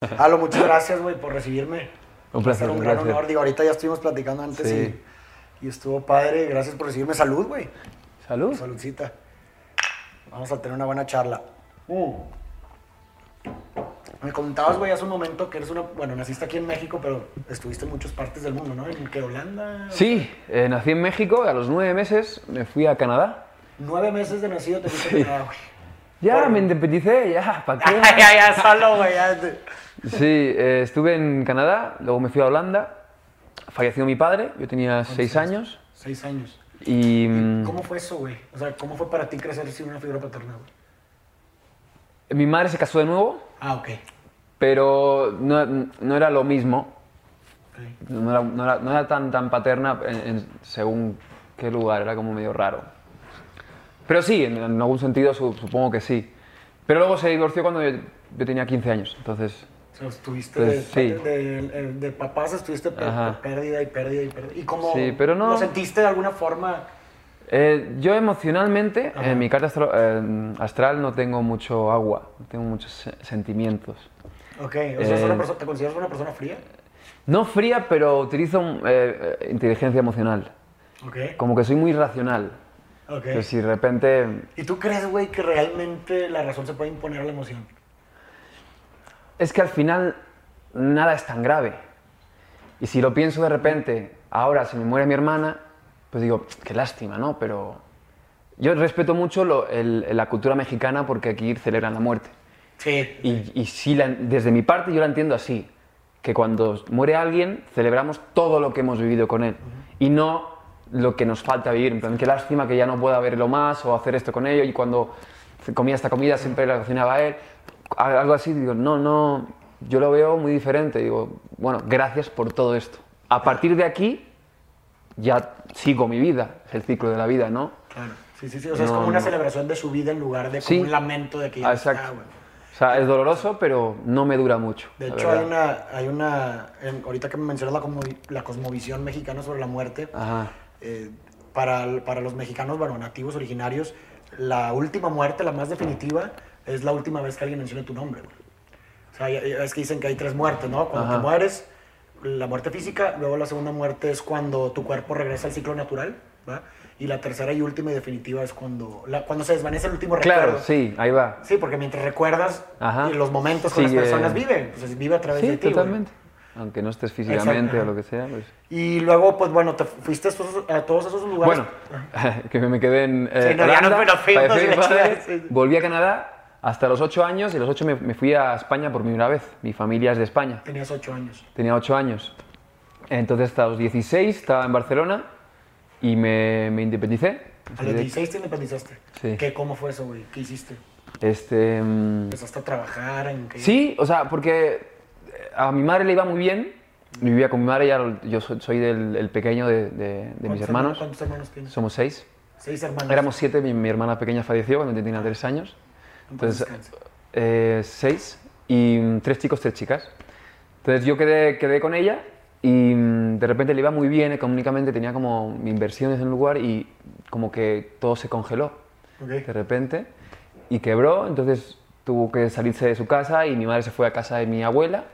Halo, muchas gracias, güey, por recibirme. Un placer, un gran honor. Digo, ahorita ya estuvimos platicando antes Sí. y, y estuvo padre. Gracias por recibirme. Salud, güey. Salud. Saludcita. Vamos a tener una buena charla. Mm. Me contabas, güey, hace un momento que eres una... Bueno, naciste aquí en México, pero estuviste en muchas partes del mundo, ¿no? ¿En qué, Holanda? Sí, eh, nací en México, a los nueve meses me fui a Canadá. Nueve meses de nacido te fuiste a Canadá, güey. Ya, Por- me independicé, ya, ¿para qué? ya, ya, solo, güey. ya Sí, eh, estuve en Canadá, luego me fui a Holanda, falleció mi padre, yo tenía seis años Seis años. y... mm, ¿Cómo fue eso, güey? O sea, ¿cómo fue para ti crecer sin una figura paterna, güey? Mi madre se casó de nuevo, Ah, ok. pero no, no era lo mismo, Ok. no era, no era- no era tan, tan paterna en- en- según qué lugar, era como medio raro. Pero sí, en, en algún sentido su- supongo que sí. Pero luego se divorció cuando yo, yo tenía 15 años, entonces... Estuviste Pues, de, sí. de, de- de papás, estuviste Ajá. pérdida y pérdida y pérdida. ¿Y cómo Sí, pero no- lo sentiste de alguna forma? Eh, yo emocionalmente, Ajá. en mi carta astro- eh, astral no tengo mucho agua, no tengo muchos se- sentimientos. Ok, o sea, ¿eres Eh, una perso- ¿te consideras una persona fría? No fría, pero utilizo eh, eh, inteligencia emocional. Ok. Como que soy muy racional. Ok. Que si de repente... ¿Y tú crees, güey, que realmente la razón se puede imponer a la emoción? Es que al final nada es tan grave. Y si lo pienso de repente, ahora se me muere mi hermana, pues digo, qué lástima, ¿no? Pero yo respeto mucho lo- el- la cultura mexicana porque aquí celebran la muerte. Sí. Y, y sí, la- desde mi parte yo la entiendo así, que cuando muere alguien celebramos todo lo que hemos vivido con él y no lo que nos falta vivir. En plan, qué lástima que ya no pueda verlo más o hacer esto con ello y cuando comía esta comida siempre la cocinaba él. Algo así, digo, no, no, yo lo veo muy diferente. Digo, bueno, gracias por todo esto. A partir de aquí ya sigo mi vida, es el ciclo de la vida, ¿no? Claro. Sí, sí, sí. O sea, es No, como una celebración de su vida en lugar de como Sí. un lamento de que ya exacto. está, güey. O sea, es doloroso, pero no me dura mucho. De hecho, hay una, hay una ahorita que me mencionas la, como- la cosmovisión mexicana sobre la muerte, Ajá. eh, para, para los mexicanos, bueno, nativos originarios, la última muerte, la más definitiva, es la última vez que alguien menciona tu nombre. güey. O sea, es que dicen que hay tres muertes, ¿no? Cuando te mueres, la muerte física, luego la segunda muerte es cuando tu cuerpo regresa al ciclo natural, ¿va? Y la tercera y última y definitiva es cuando, la- cuando se desvanece el último Claro, recuerdo. sí, ahí va. Sí, porque mientras recuerdas Ajá. y los momentos Sigue- las personas viven, pues vive a través de Sí, ti. güey. totalmente. Aunque no estés físicamente Exacto. o lo que sea, pues... Y luego, pues bueno, te fuiste a, todos esos lugares. Bueno, que me quedé en eh, Sí, no, ya Holanda, chingada, sí. volví a Canadá hasta los 8 años y los 8 me, me fui a España por primera vez. Mi familia es de España. Tenías ocho años. Tenía 8 años. Entonces hasta los 16 estaba en Barcelona y me, me independicé. A los 16 te independizaste. Sí. ¿Qué, ¿Cómo fue eso, güey? ¿Qué hiciste? Este... mm, ¿Empezaste a trabajar en qué? Sí, o sea, porque eh, a mi madre le iba muy bien. Vivía con mi madre, ya yo soy, soy del el pequeño de, de- de mis ¿Cuántos hermanos. ¿Cuántos hermanos tienes? Somos seis. Seis hermanos. Éramos siete, mi, mi hermana pequeña falleció cuando tenía tres años. Entonces, eh, seis y mm, tres chicos, tres chicas. Entonces yo quedé, quedé con ella y mm, de repente le iba muy bien económicamente, tenía como inversiones en un lugar y como que todo se congeló Ok. de repente y quebró, entonces tuvo que salirse de su casa y mi madre se fue a casa de mi abuela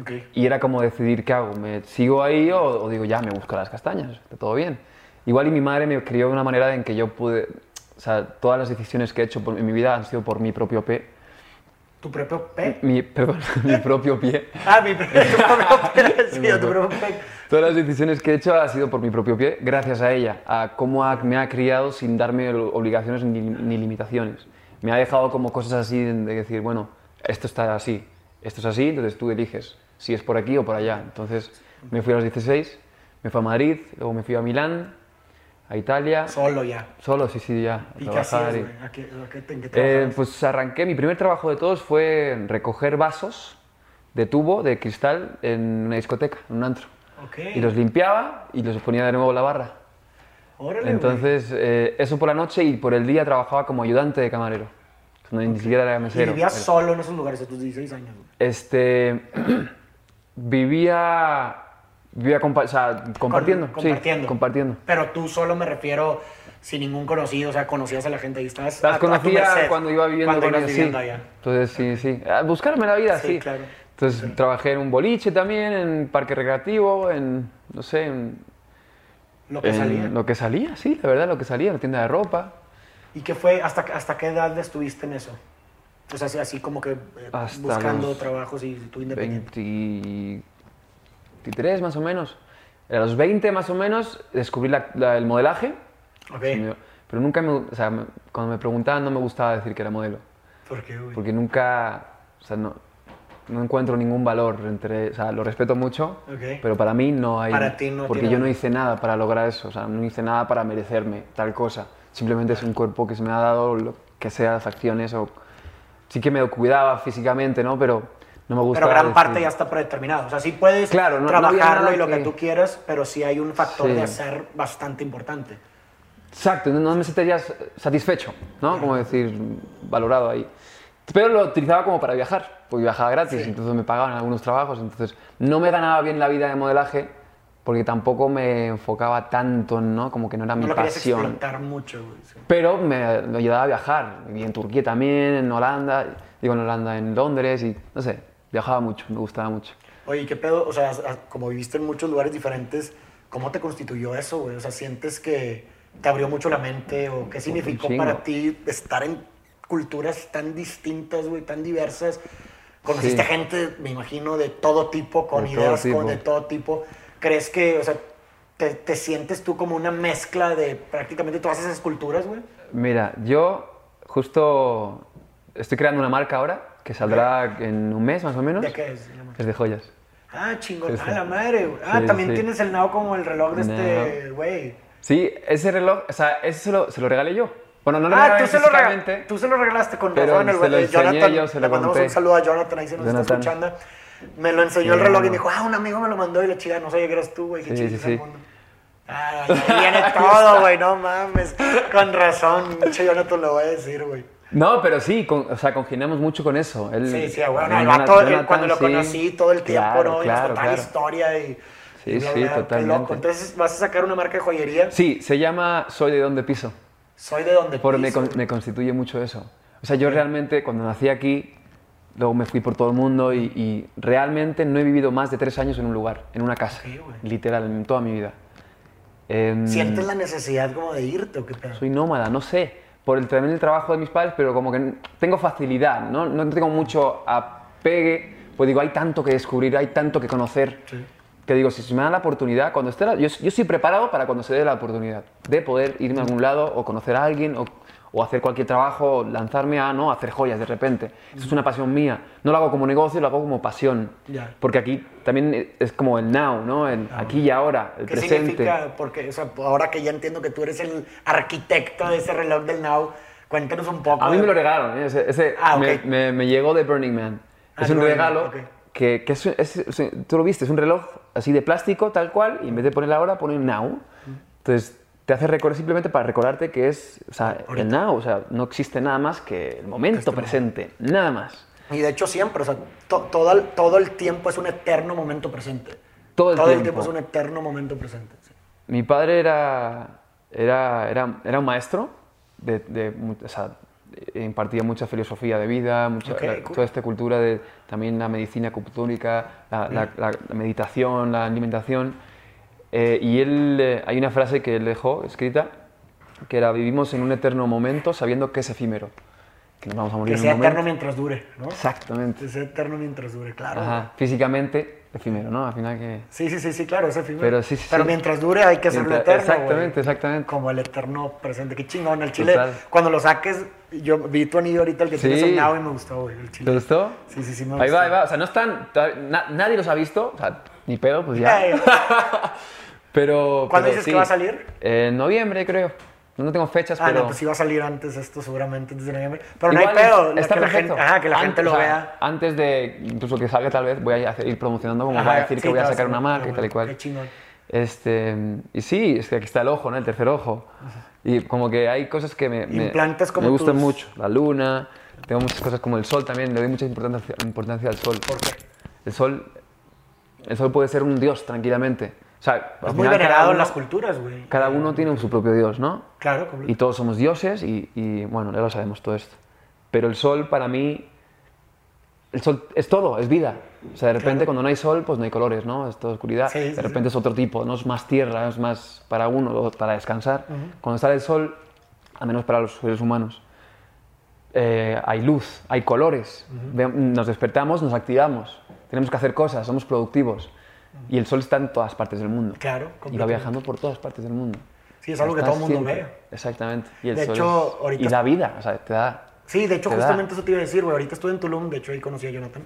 Ok. y era como decidir qué hago, ¿me sigo ahí o, o digo ya, me busco las castañas, está todo bien. Igual y mi madre me crió de una manera en que yo pude, o sea, todas las decisiones que he hecho por- en mi vida han sido por mi propio pie, ¿Tu propio pe? mi, perdón, mi propio pie. Ah, mi propio. Sí, tu propio pe. Todas las decisiones que he hecho han sido por mi propio pie, gracias a ella, a cómo ha- me ha criado sin darme obligaciones ni, ni limitaciones. Me ha dejado como cosas así de decir, bueno, esto está así, esto es así, entonces tú eliges si es por aquí o por allá. Entonces me fui a los 16, me fui a Madrid, luego me fui a Milán, a Italia, Solo ya. solo, sí, sí, ya, a ¿Y qué trabajar. hacías, y- güey? ¿A qué, a qué, en qué Eh, pues arranqué, mi primer trabajo de todos fue recoger vasos de tubo, de cristal, en una discoteca, en un antro. Ok. Y los limpiaba y los ponía de nuevo en la barra. Órale. Entonces, eh, eso por la noche y por el día trabajaba como ayudante de camarero. Cuando ni siquiera era Y mesero. vivías Era- solo en esos lugares a tus 16 años. Este. vivía. Vivía compa- o sea, compartiendo. Con- sí, compartiendo. compartiendo. Pero tú solo me refiero sin ningún conocido, o sea, conocías a la gente y estabas. Las conocía cuando iba viviendo cuando con ellos, viviendo sí. allá. Entonces, sí, sí. A buscarme la vida, Sí, sí. claro. Entonces trabajé en un boliche también, en parque recreativo, en, no sé, en, Lo que en salía. lo que salía, sí, la verdad, lo que salía, en la tienda de ropa. ¿Y qué fue? ¿Hasta, hasta qué edad estuviste en eso? O sea, así, como que eh, buscando trabajos y tú independiente. 20 23 más o menos. A los 20 más o menos descubrí la- la- el modelaje, Ok. pero nunca me, o sea, cuando me preguntaban no me gustaba decir que era modelo, ¿Por qué, güey? porque nunca, o sea, no, no encuentro ningún valor entre, o sea, lo respeto mucho, Ok. pero para mí no hay, Para ti no porque tiene yo no hice nada para lograr eso, o sea, no hice nada para merecerme tal cosa, simplemente es un cuerpo que se me ha dado, lo que sea, las acciones, o sí que me cuidaba físicamente, ¿no? Pero no me Pero gustaba gran decir- parte ya está predeterminado. O sea, sí puedes Claro, no- no trabajarlo nada y lo que... que- tú quieras, pero sí hay un factor Sí. de hacer bastante importante. Exacto, no- no me sentirías satisfecho, ¿no? Como decir, valorado ahí. Pero lo utilizaba como para viajar, porque viajaba gratis, Sí. entonces me pagaban algunos trabajos, entonces no me ganaba bien la vida de modelaje, porque tampoco me enfocaba tanto, ¿no? Como que no era No mi lo pasión. explotar mucho, güey. Pero me, me ayudaba a viajar, viví en Turquía también, en Holanda, digo en Holanda, en Londres, y no sé, viajaba mucho, me gustaba mucho. Oye, ¿qué pedo? O sea, as- como viviste en muchos lugares diferentes, ¿cómo te constituyó eso, güey? O sea, ¿sientes que te abrió mucho la mente o qué significó para ti estar en culturas tan distintas, güey, tan diversas? Conociste Sí. gente, me imagino, de todo tipo, con De ideas con- de todo tipo. ¿Crees que, o sea, te, te sientes tú como una mezcla de prácticamente todas esas culturas, güey? Mira, yo justo estoy creando una marca ahora, que saldrá en un mes más o menos. ¿De qué es? Es de joyas. Ah, chingón. Ah, la madre, güey. Ah, Sí, también sí. tienes el nao como el reloj de este, güey. Sí, ese reloj, o sea, ese se lo, se lo regalé yo. Bueno, no lo Ah, regalé tú se, lo rega- físicamente. tú se lo regalaste con pero razón. El se güey lo de enseñé Jonathan. yo, se le lo mandamos un saludo a Jonathan, ahí se nos Jonathan. está escuchando. Me lo enseñó Sí, el reloj y no. me dijo, ah, un amigo me lo mandó y la chica, no sabía que eras tú, güey. Qué Sí, sí, sí. mundo. Ah, ahí viene todo, güey, no mames. Con razón, pinche Jonathan lo voy a decir, güey. No, pero sí, con- o sea, congeniamos mucho con eso. Él, Sí, sí, bueno, vato, eh, Jonathan, cuando lo sí. conocí todo el tiempo, Claro, ¿no? Y Claro, contaba la claro. historia y. Sí, y sí, totalmente. loco. Entonces, ¿vas a sacar una marca de joyería? Sí, se llama Soy de donde piso. Soy de donde Por, me, piso. con- me constituye mucho eso. O sea, yo realmente cuando nací aquí, luego me fui por todo el mundo y, y realmente no he vivido más de tres años en un lugar, en una casa. Ok, güey. literal, en toda mi vida. Em, ¿Sientes la necesidad como de irte o qué pedo? Soy nómada, no sé, por el, también el trabajo de mis padres, pero como que tengo facilidad, ¿no? No tengo mucho apegue, pues digo, hay tanto que descubrir, hay tanto que conocer, Sí. que digo, si se me da la oportunidad, cuando esté la- yo, yo estoy preparado para cuando se dé la oportunidad de poder irme a algún lado o conocer a alguien o, o hacer cualquier trabajo, lanzarme a, ¿no? hacer joyas de repente. Eso es una pasión mía. No lo hago como negocio, lo hago como pasión. Porque aquí también es como el now, ¿no? El aquí y ahora, el ¿Qué presente. significa? Porque, o sea, ahora que ya entiendo que tú eres el arquitecto de ese reloj del Now, cuéntanos un poco. A mí de- me lo regalaron, ¿eh? ese, ese Ah, me, ok. me- me llegó de Burning Man. Ah, es un regalo que, que es, es- es- tú lo viste, es un reloj así de plástico, tal cual, y en vez de poner la hora, pone now. Entonces te hace recordar simplemente para recordarte que es o sea, el now, o sea, no existe nada más que el momento Este presente, nada más. Y de hecho siempre, o sea, to- todo, el, todo el tiempo es un eterno momento presente. Todo el tiempo. tiempo. es un eterno momento presente. sí. Mi padre era, era, era, era un maestro, de, de o sea, impartía mucha filosofía de vida, mucha, Ok, la- cool. toda esta cultura de también la medicina acupuntórica, la, la- la- la meditación, la alimentación. Eh, y él, eh, hay una frase que él dejó escrita, que era, vivimos en un eterno momento sabiendo que es efímero, que nos vamos a morir Que en sea un eterno momento. mientras dure, ¿no? Exactamente. Que sea eterno mientras dure, claro. Ajá, Físicamente, efímero, ¿no? Al final que... Sí, sí, sí, sí, claro, es efímero. Pero sí, sí, Pero mientras dure hay que hacerlo eterno, exactamente, exactamente. Como el eterno presente. Qué chingón. El chile, Total. cuando lo saques, yo vi tu anillo ahorita, el que Sí. tienes Now, y me gustó, güey. El chile. ¿Te gustó? Sí, sí, sí, me Ahí gustó. va, ahí va. O sea, no están. na- nadie los ha visto. O sea, ni pedo, pues ya. Eh, Pero. ¿Cuándo pero dices sí. que va a salir? En noviembre, creo. No tengo fechas, Ah, pero. no, pues sí va a salir antes esto seguramente, antes de noviembre. Pero no Igual hay pedo, es- la- está que la perfecto. gente, ajá, que la Antes- gente lo o sea, vea. Antes de incluso que salga, tal vez, voy a hacer- ir promocionando como Ajá, va a decir sí, que voy a sacar una marca y tal y cual. Qué chingón. Este, y sí, es que aquí está el ojo, ¿no? El tercer ojo. Y como que hay cosas que me, me, como me gustan tus- mucho. La luna, tengo muchas cosas como el sol también, le doy mucha importancia, importancia al sol. ¿Por qué? El sol, el sol puede ser un dios tranquilamente. Sea, Es muy venerado en las culturas, güey. Cada uno tiene su propio dios, ¿no? Claro, completo. Y todos somos dioses y, y, bueno, ya lo sabemos todo esto. Pero el sol para mí el sol es todo, es vida. O sea, de repente cuando no hay sol, pues no hay colores, ¿no? Es toda oscuridad. Sí, sí, de repente es otro tipo, no es más tierra, es más para uno, para descansar. Cuando sale el sol, al menos para los seres humanos, eh, hay luz, hay colores. Ve- Nos despertamos, nos activamos, tenemos que hacer cosas, somos productivos. Y el sol está en todas partes del mundo. Claro, Y va viajando por todas partes del mundo. Sí, es algo que todo el mundo siempre. ve. Exactamente. Y el De sol hecho, es- ahorita- Y la vida, o sea, te da... Sí, de hecho, Te da. justamente eso te iba a decir, güey. Ahorita estuve en Tulum, de hecho ahí conocí a Jonathan.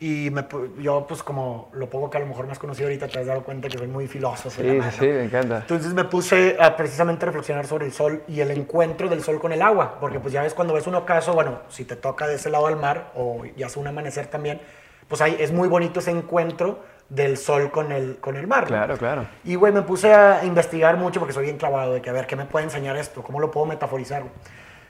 Y me yo, pues, como lo poco que a lo mejor me has conocido ahorita, te has dado cuenta que soy muy filósofo. Sí, sí, sí, me encanta. Entonces me puse a precisamente reflexionar sobre el sol y el encuentro del sol con el agua, porque pues ya ves cuando ves un ocaso, bueno, si te toca de ese lado del mar o ya sea un amanecer también, pues ahí es muy bonito ese encuentro del sol con el, con el mar. Claro, claro. Y, güey, me puse a investigar mucho porque soy bien clavado de que, a ver, ¿qué me puede enseñar esto? ¿Cómo lo puedo metaforizar?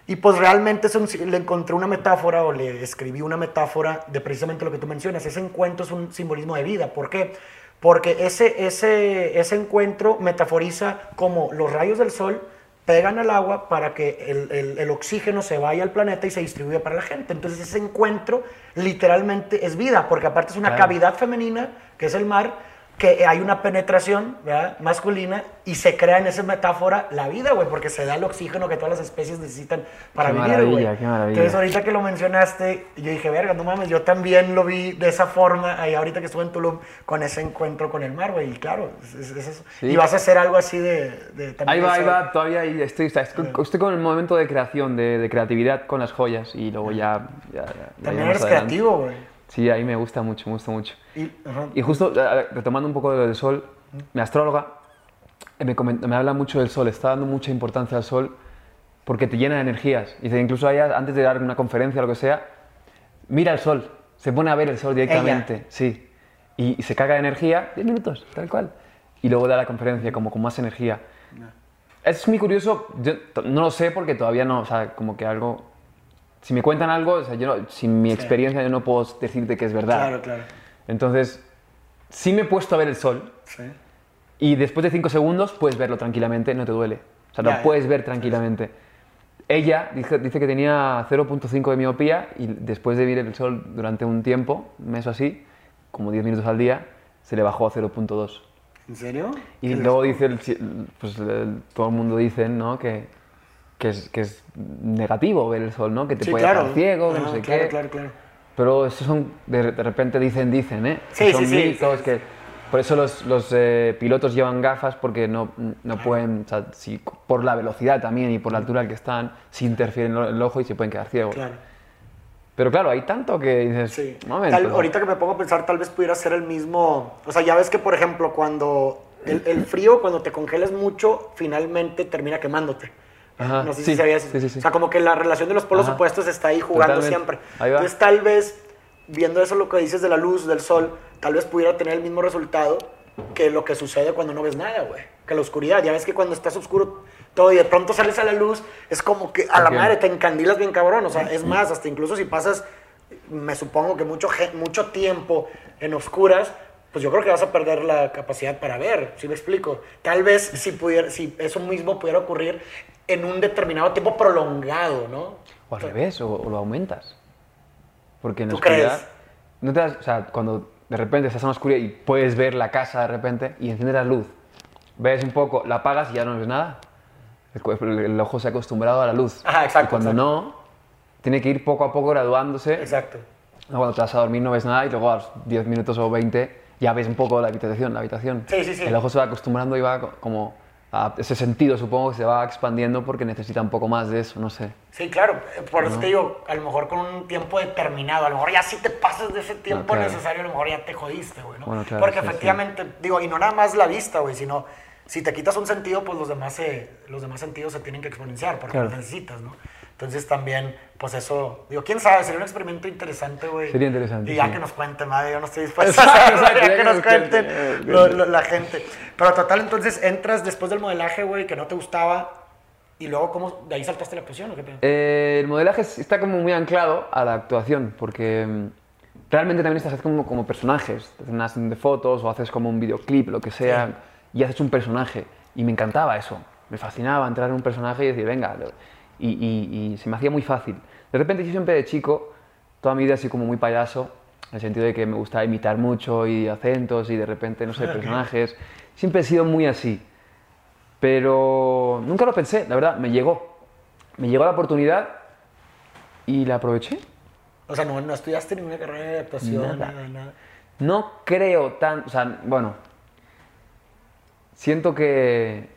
Y pues realmente un- le encontré una metáfora o le escribí una metáfora de precisamente lo que tú mencionas. Ese encuentro es un simbolismo de vida. ¿Por qué? Porque ese, ese, ese encuentro metaforiza como los rayos del sol pegan al agua para que el, el- el oxígeno se vaya al planeta y se distribuya para la gente. Entonces ese encuentro literalmente es vida, porque aparte es una Claro. cavidad femenina, que es el mar, que hay una penetración ¿verdad? masculina y se crea en esa metáfora la vida, güey, porque se da el oxígeno que todas las especies necesitan para Qué vivir, maravilla, güey. qué maravilla. Entonces ahorita que lo mencionaste, yo dije, verga, no mames, yo también lo vi de esa forma ahí ahorita que estuve en Tulum con ese encuentro con el mar, güey, y claro, es, es- es eso. Sí. Y vas a hacer algo así de... de también Ahí va, ahí va, todavía ahí estoy, está- estoy, estoy con el momento de creación, de, de creatividad con las joyas y luego ya... ya- ya También iremos eres adelante. creativo, güey. Sí, ahí me gusta mucho, me gusta mucho. Y, ajá. Y justo, retomando un poco de lo del sol, mi astróloga me, comen- me habla mucho del sol, está dando mucha importancia al sol porque te llena de energías. Dice, incluso ella, antes de dar una conferencia o lo que sea, mira el sol, se pone a ver el sol directamente, sí. Y, y se caga de energía, 10 minutos, tal cual. Y luego da la conferencia como con más energía. Es muy curioso, yo no lo sé porque todavía no, o sea, como que algo... Si me cuentan algo, o sea, yo no- sin mi experiencia yo no puedo decirte que es verdad. Claro, claro. Entonces, sí me he puesto a ver el sol Sí. y después de 5 segundos puedes verlo tranquilamente, no te duele. O sea, Ya, lo ya. puedes ver tranquilamente. Ella dice, dice que tenía 0.5 de miopía y después de ver el sol durante un tiempo, un mes o así, como 10 minutos al día, se le bajó a 0.2. ¿En serio? Y ¿Qué luego dice, el pues el- todo el mundo dice, ¿no? Que, que, es, que es negativo ver el sol, ¿no? Que te Sí, puede claro. dejar ciego, que no Ajá, sé claro, qué. Claro, claro. Pero eso son, de, de repente dicen, dicen, ¿eh? Sí, Que son sí, mitos, que... Por eso los, los eh, pilotos llevan gafas porque no, no pueden, o sea, si, por la velocidad también y por la altura al que están, si interfieren el ojo y se pueden quedar ciegos. Claro. Pero claro, hay tanto que dices, Sí. momento. Tal- ahorita que me pongo a pensar, tal vez pudiera ser el mismo. O sea, ya ves que, por ejemplo, cuando el, el frío, cuando te congelas mucho, finalmente termina quemándote. Ajá, No sé sí, si sabías. sí, sí. O sea, como que la relación de los polos Ajá. opuestos está ahí jugando Totalmente. siempre. Ahí va. Entonces, tal vez, viendo eso, lo que dices de la luz, del sol, tal vez pudiera tener el mismo resultado que lo que sucede cuando no ves nada, güey. Que la oscuridad. Ya ves que cuando estás oscuro todo y de pronto sales a la luz, es como que a la Ok. madre te encandilas bien cabrón. O sea, es más, hasta incluso si pasas, me supongo que mucho, mucho tiempo en oscuras, pues yo creo que vas a perder la capacidad para ver, ¿sí me explico? Tal vez si, pudiera, si eso mismo pudiera ocurrir en un determinado tiempo prolongado, ¿no? O al revés, o, o lo aumentas. Porque en la ¿Tú oscuridad... crees? No te das- o sea, cuando de repente estás en la oscuridad y puedes ver la casa de repente y enciendes la luz, ves un poco, la apagas y ya no ves nada. El, el- ojo se ha acostumbrado a la luz. Ajá, exacto, Y cuando exacto. no, tiene que ir poco a poco graduándose. Exacto. Cuando te vas a dormir no ves nada y luego a los 10 minutos o 20 ya ves un poco la habitación. La habitación. Sí, sí, sí. El ojo se va acostumbrando y va co- como ese sentido, supongo que se va expandiendo porque necesita un poco más de eso, no sé. Sí, claro. Por eso te digo, a lo mejor con un tiempo determinado, a lo mejor ya si te pasas de ese tiempo claro. necesario, a lo mejor ya te jodiste, güey, ¿no? Bueno, claro, Porque sí, efectivamente, digo, y no nada más la vista, güey, sino si te quitas un sentido, pues los demás, se, los demás sentidos se tienen que exponenciar porque Claro. los necesitas, ¿no? Entonces también, pues eso, digo, quién sabe, sería un experimento interesante, güey. Sería interesante, Y ya sí. que nos cuenten, madre, yo no estoy dispuesto a Exacto, exacto, ya que que nos cuenten lo- lo- la gente. Pero total, entonces entras después del modelaje, güey, que no te gustaba, y luego, ¿cómo? ¿De ahí saltaste la actuación o qué? Eh, el modelaje es- está como muy anclado a la actuación, porque mm, realmente también estás como, como personajes. Te una sesión de fotos o haces como un videoclip, lo que sea, y haces un personaje. Y me encantaba eso. Me fascinaba entrar en un personaje y decir, venga. Y, y- y se me hacía muy fácil. De repente yo siempre de chico toda mi vida sido como muy payaso, en el sentido de que me gustaba imitar mucho y acentos y de repente, no sé, personajes. Siempre he sido muy así. Pero nunca lo pensé, la verdad, me llegó. Me llegó la oportunidad y la aproveché. O sea, no, no estudiaste ninguna carrera de actuación, Nada. nada, nada. No creo tan, o sea, bueno, siento que,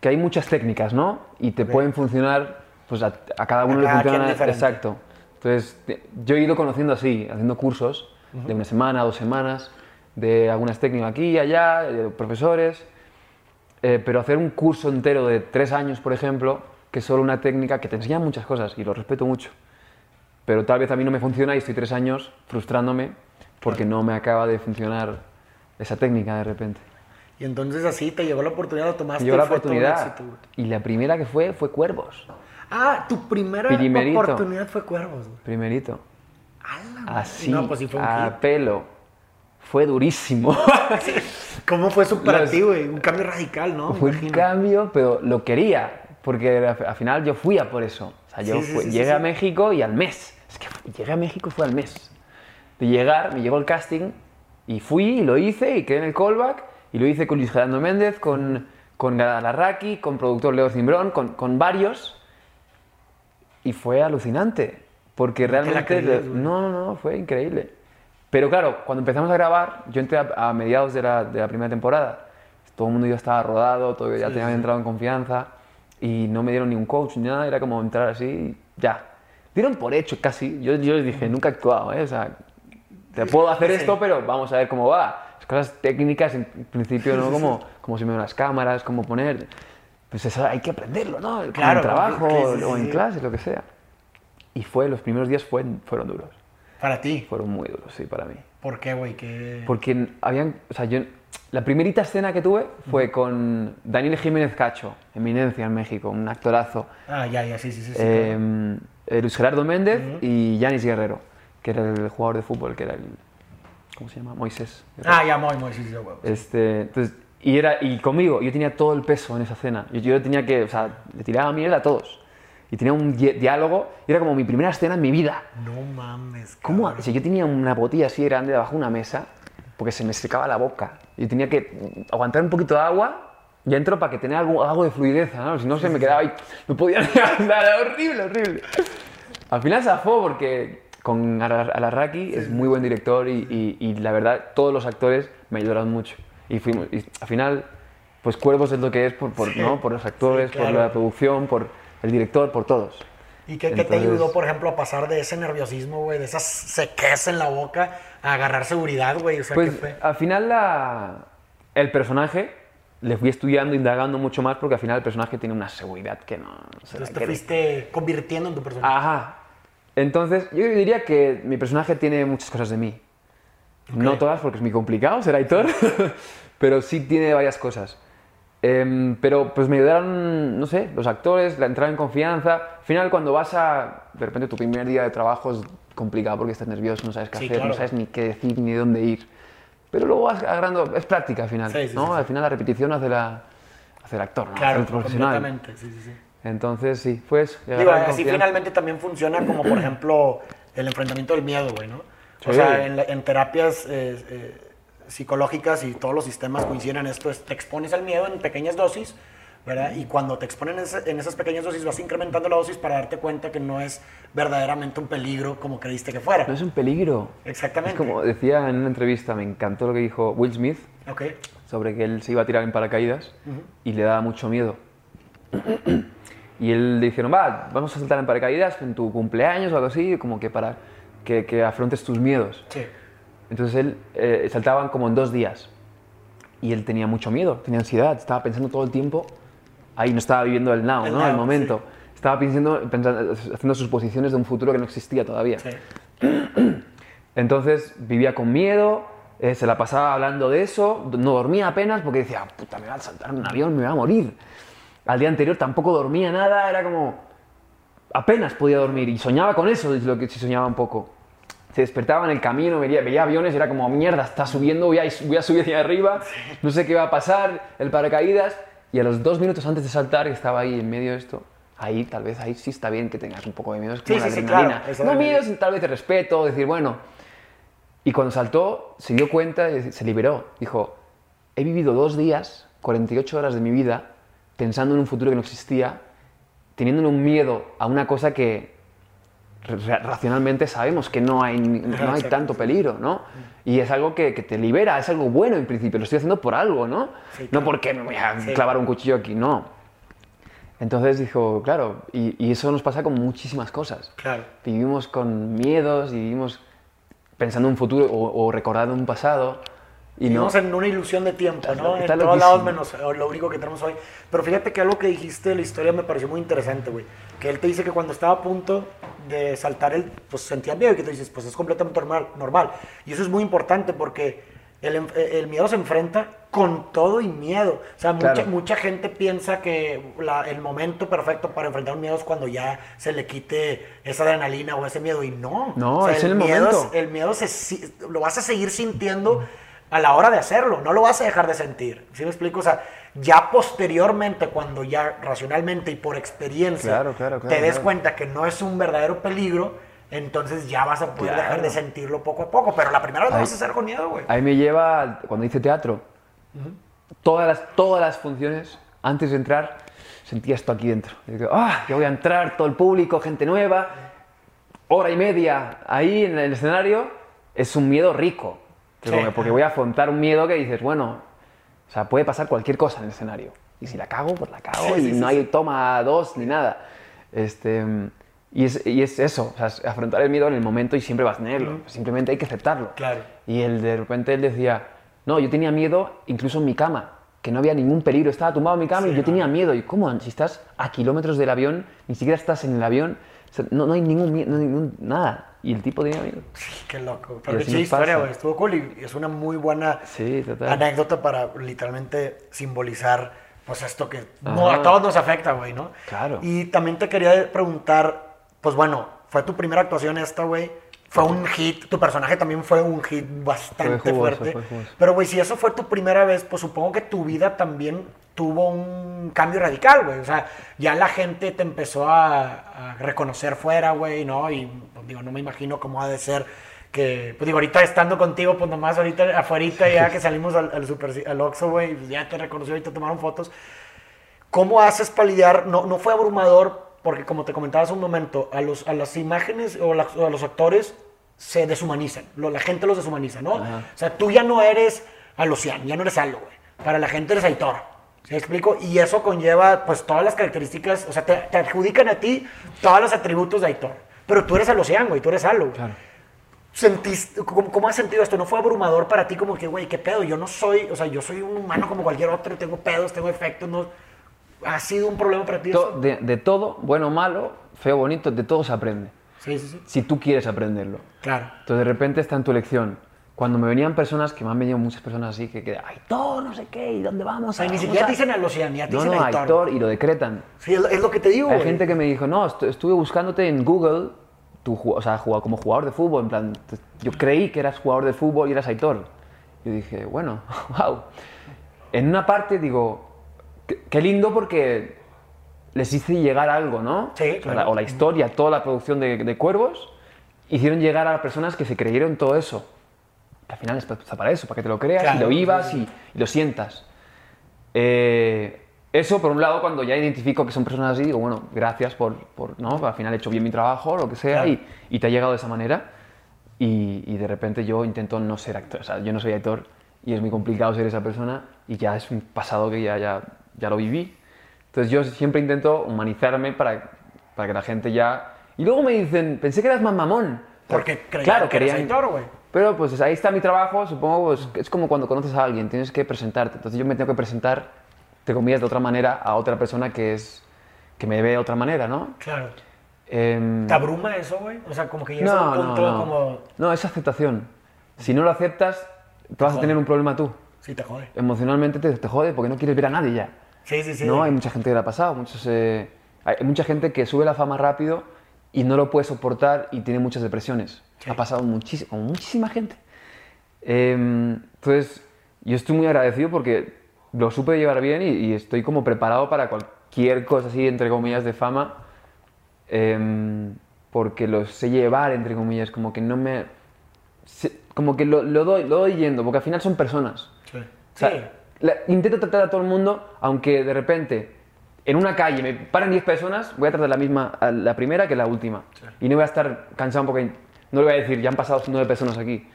que hay muchas técnicas, ¿no? Y te pueden funcionar, pues a, a cada uno le cada quien funciona exacto. Entonces, te- yo he ido conociendo así, haciendo cursos de una semana, dos semanas, de algunas técnicas aquí y allá, de profesores, eh, pero hacer un curso entero de tres años, por ejemplo, que es solo una técnica que te enseña muchas cosas y lo respeto mucho pero tal vez a mí no me funciona y estoy tres años frustrándome porque no me acaba de funcionar esa técnica de repente. Y entonces así te llegó la oportunidad, lo tomaste. Llegó la y oportunidad éxito, y la primera que fue fue Cuervos, Ah, tu primera Primerito. oportunidad fue Cuervos, güey. primerito. ¡Hala, güey! Así, No, pues sí fue un a hit. pelo. Fue durísimo. ¿Cómo fue eso para Los- ti, güey? Un cambio radical, ¿no? Fue un cambio, pero lo quería, porque al al final yo fui a por eso. O sea, yo Sí, fui- sí, llegué a. México y al mes. Es que llegué a México y fue al mes. De llegar, me llegó el casting y fui y lo hice y quedé en el callback y lo hice con Luis Gerardo Méndez, con, con Galarraqui, con productor Leo Cimbrón, con, con varios y fue alucinante. Porque realmente... creías, no, no, no, fue increíble. Pero claro, cuando empezamos a grabar, yo entré a, a mediados de la, de la primera temporada. Todo el mundo ya estaba rodado, todo, ya Sí, tenía sí. entrado en confianza y no me dieron ni un coach ni nada, era como entrar así y ya. Dieron por hecho casi. Yo, yo les dije, nunca he actuado, ¿eh? O sea, te puedo hacer esto, pero vamos a ver cómo va. Cosas técnicas, en principio, ¿no? Como, como si me las cámaras, cómo poner. Pues eso hay que aprenderlo, ¿no? Como Claro, en trabajo sí, sí, o en clases, lo que sea. Y fue, los primeros días fueron, fueron duros. Para ti. Fueron muy duros, sí, para mí. ¿Por qué, güey? ¿Qué... Porque habían, o sea, yo, la primerita escena que tuve fue con Daniel Jiménez Cacho, Eminencia en México, un actorazo. Ah, ya, ya, sí, sí, sí. Eh, eh, Luis Gerardo Méndez y Yanis Guerrero, que era el jugador de fútbol, que era el, ¿cómo se llama? Moisés. Ah, ya, muy, sí, sí, güey. Este, entonces, y, era, y conmigo, yo tenía todo el peso en esa escena. Yo, yo tenía que, o sea, le tiraba mierda a todos. Y tenía un di- diálogo, y era como mi primera escena en mi vida. No mames. ¿Cómo? cabrón. Si yo tenía una botella así grande debajo de una mesa, porque se me secaba la boca. Yo tenía que aguantar un poquito de agua y entro para que tenga algo, algo de fluidez, ¿no? Si no, se me quedaba ahí, no podía ni andar, horrible, horrible. Al final zafó porque con Ala- Alarraqui es muy buen director y, y- y la verdad todos los actores me ayudaron mucho. Y, fuimos, y al final, pues Cuervos es lo que es por, por, Sí, ¿no? por los actores, sí, por la producción, por el director, por todos. ¿Y qué, qué te Entonces- ayudó, por ejemplo, a pasar de ese nerviosismo, güey, de esa sequez en la boca, a agarrar seguridad, güey? O sea, Pues ¿qué fue? al final la- el personaje le fui estudiando, indagando mucho más porque al final el personaje tiene una seguridad que no, Entonces te fuiste convirtiendo en tu personaje. Ajá. Entonces yo diría que mi personaje tiene muchas cosas de mí. No todas porque es muy complicado ser actor, pero sí tiene varias cosas. Em, pero pues me ayudaron, no sé, los actores, la entrada en confianza. Al final cuando vas a, de repente tu primer día de trabajo es complicado porque estás nervioso, no sabes qué Sí, hacer, claro. no sabes ni qué decir ni dónde ir. Pero luego vas agarrando, es práctica al final, Sí, sí, ¿no? Al final la repetición hace, la, hace el actor, ¿no? hace claro, el profesional. completamente. Sí, sí, sí. Entonces sí, fue eso. y Digo, así finalmente también funciona como, por ejemplo, el enfrentamiento del miedo, güey, ¿no? O Sí. sea, en, la- en terapias eh, eh, psicológicas y todos los sistemas coinciden en esto, es te expones al miedo en pequeñas dosis, ¿verdad? Y cuando te exponen en, esas pequeñas dosis vas incrementando la dosis para darte cuenta que no es verdaderamente un peligro como creíste que fuera. No es un peligro. Exactamente. Es como decía en una entrevista, me encantó lo que dijo Will Smith Ok. sobre que él se iba a tirar en paracaídas y le daba mucho miedo. Y él le dijeron, va, vamos a saltar en paracaídas en tu cumpleaños o algo así, como que para que, que afrontes tus miedos. Sí. Entonces él eh, saltaban como en dos días y él tenía mucho miedo, tenía ansiedad, estaba pensando todo el tiempo, ahí no estaba viviendo el now, El ¿no? now, el momento. Estaba pensando, pensando- haciendo suposiciones de un futuro que no existía todavía. Sí. Entonces vivía con miedo, eh, se la pasaba hablando de eso, no dormía apenas porque decía, puta, me va a saltar un avión, me va a morir. Al día anterior tampoco dormía nada, era como, apenas podía dormir y soñaba con eso, es lo que sí soñaba un poco. Se despertaba en el camino, veía, veía aviones, era como, mierda, está subiendo, voy a, voy a subir hacia arriba, no sé qué va a pasar, el paracaídas. Y a los dos minutos antes de saltar, estaba ahí en medio de esto, ahí tal vez ahí sí está bien que tengas un poco de miedo, es como Sí, la sí, sí, adrenalina. claro, esa no miedo, tal vez de respeto, decir, bueno. Y cuando saltó, se dio cuenta y se liberó. Dijo, he vivido dos días, 48 horas de mi vida, pensando en un futuro que no existía, teniendo un miedo a una cosa que ra- racionalmente sabemos que no hay, no hay tanto peligro, ¿no? Y es algo que, que te libera, es algo bueno en principio, lo estoy haciendo por algo, ¿no? Sí, No porque me voy a Sí. clavar un cuchillo aquí, no. Entonces dijo, claro, y, y eso nos pasa con muchísimas cosas. Claro. Vivimos con miedos y vivimos pensando en un futuro o, o recordando un pasado y no... En una ilusión de tiempo, ¿no? En todos lados menos lo único que tenemos hoy. Pero fíjate que algo que dijiste de la historia me pareció muy interesante, güey. Que él te dice que cuando estaba a punto de saltar, él pues sentía miedo y que tú dices, pues es completamente normal. normal. Y eso es muy importante porque el, eh, el miedo se enfrenta con todo y miedo. O sea, mucha, Claro. mucha gente piensa que la- el momento perfecto para enfrentar un miedo es cuando ya se le quite esa adrenalina o ese miedo. Y no. No, O sea, es en el miedo momento. el miedo se lo vas a seguir sintiendo a la hora de hacerlo, no lo vas a dejar de sentir. ¿Sí me explico? O sea, ya posteriormente, cuando ya racionalmente y por experiencia Claro, claro, claro, te des cuenta que no es un verdadero peligro, entonces ya vas a poder dejar de sentirlo poco a poco. Pero la primera vez lo vas a hacer con miedo, güey. Ahí me lleva, cuando hice teatro, todas, las, todas las funciones, antes de entrar, sentía esto aquí dentro. Digo, ah, ya voy a entrar, todo el público, gente nueva, hora y media ahí en el escenario, es un miedo rico. Sí. Porque voy a afrontar un miedo que dices, bueno, o sea, puede pasar cualquier cosa en el escenario. Y si la cago, pues la cago Sí, y no hay toma dos ni nada. Este, y, es, y es eso, o sea, es afrontar el miedo en el momento y siempre vas a tenerlo. Simplemente hay que aceptarlo. Claro. Y él de repente él decía, no, yo tenía miedo incluso en mi cama, que no había ningún peligro, estaba tumbado en mi cama Sí, y yo no. tenía miedo. ¿Y cómo? Si estás a kilómetros del avión, ni siquiera estás en el avión, o sea, no, no hay ningún miedo, no hay ningún, nada. Y el tipo tenía miedo. Qué loco. Pero qué historia, güey. Estuvo cool y es una muy buena Sí, anécdota para literalmente simbolizar pues esto que no, a todos nos afecta, güey, ¿no? Claro. Y también te quería preguntar, pues bueno, fue tu primera actuación esta, güey. Fue un hit, tu personaje también fue un hit bastante Fue jugoso, fuerte. fue. Pero, güey, si eso fue tu primera vez, pues supongo que tu vida también tuvo un cambio radical, güey. O sea, ya la gente te empezó a, a reconocer fuera, güey, ¿no? Y, pues, digo, no me imagino cómo ha de ser que, pues digo, ahorita estando contigo, pues nomás ahorita afuera, ya que salimos al, al, super, al Oxxo, güey, pues ya te reconoció y te tomaron fotos. ¿Cómo haces para lidiar? No, no fue abrumador, porque como te comentaba hace un momento, a, los, a las imágenes o, la- o a los actores se deshumanizan. Lo- la gente los deshumaniza, ¿no? Ajá. O sea, tú ya no eres Alocian, ya no eres algo, güey. Para la gente eres Aitor. ¿Sí me explico? Y eso conlleva, pues, todas las características, o sea, te, te adjudican a ti todos los atributos de Aitor. Pero tú eres Alocian, güey, tú eres algo. Claro. Sentiste, ¿cómo, cómo has sentido esto? ¿No fue abrumador para ti como que, güey, qué pedo? Yo no soy, o sea, yo soy un humano como cualquier otro, tengo pedos, tengo efectos, ¿no? ¿Ha sido un problema para ti To- eso? de, de todo, bueno malo, feo bonito, de todo se aprende. Sí, sí, sí. Si tú quieres aprenderlo. Claro. Entonces de repente está en tu elección. Cuando me venían personas, que me han venido muchas personas así, que, que ay, todo, no sé qué, ¿y dónde vamos? O sea, ni siquiera a-". te dicen Alocian, ya te No, dicen no, Aitor. Aitor, y lo decretan. Sí, es lo, que te digo, Hay güey. gente que me dijo, no, estu- estuve buscándote en Google, ju- o sea, como jugador de fútbol, en plan, yo creí que eras jugador de fútbol y eras Aitor. Yo dije, bueno, wow. En una parte digo, qué, qué lindo porque les hice llegar algo, ¿no? Sí, O la- claro. O la historia, toda la producción de, de Cuervos, hicieron llegar a personas que se creyeron todo eso. Que al final es pa- para eso, para que te lo creas Claro, y lo vivas sí. y, y lo sientas. Eh, eso, por un lado, cuando ya identifico que son personas así, digo, bueno, gracias por, por ¿no? Al final he hecho bien mi trabajo, lo que sea, Claro. y, y te ha llegado de esa manera. Y, y de repente yo intento no ser actor, o sea, yo no soy actor y es muy complicado ser esa persona y ya es un pasado que ya, ya, ya lo viví. Entonces yo siempre intento humanizarme para, para que la gente ya... Y luego me dicen, pensé que eras más mamón. Porque claro, que eres querían- Aitor, güey. pero pues ahí está mi trabajo, supongo, pues, es como cuando conoces a alguien, tienes que presentarte. Entonces yo me tengo que presentar, te comillas, de otra manera a otra persona que es que me ve de otra manera, ¿no? Claro. Em, ¿Te abruma eso, güey? O sea, como que llegas a no, un no, punto no. como... No, es aceptación. Si no lo aceptas, te vas a tener un problema tú. Sí, te jode. Emocionalmente te, te jode porque no quieres ver a nadie ya. Sí, sí, sí. No, hay mucha gente que le ha pasado, muchos, eh, hay mucha gente que sube la fama rápido y no lo puede soportar y tiene muchas depresiones. Sí. Ha pasado muchísimo, con muchísima gente. Em, entonces, yo estoy muy agradecido porque lo supe llevar bien y, y estoy como preparado para cualquier cosa así, entre comillas, de fama, em, porque lo sé llevar, entre comillas, como que no me... Como que lo, lo doy, lo doy yendo, porque al final son personas. Sí. O sea. La- intento tratar a todo el mundo, aunque de repente en una calle me paren 10 personas, voy a tratar la misma a la primera que la última. Y no voy a estar cansado porque no le voy a decir, ya han pasado 9 personas aquí.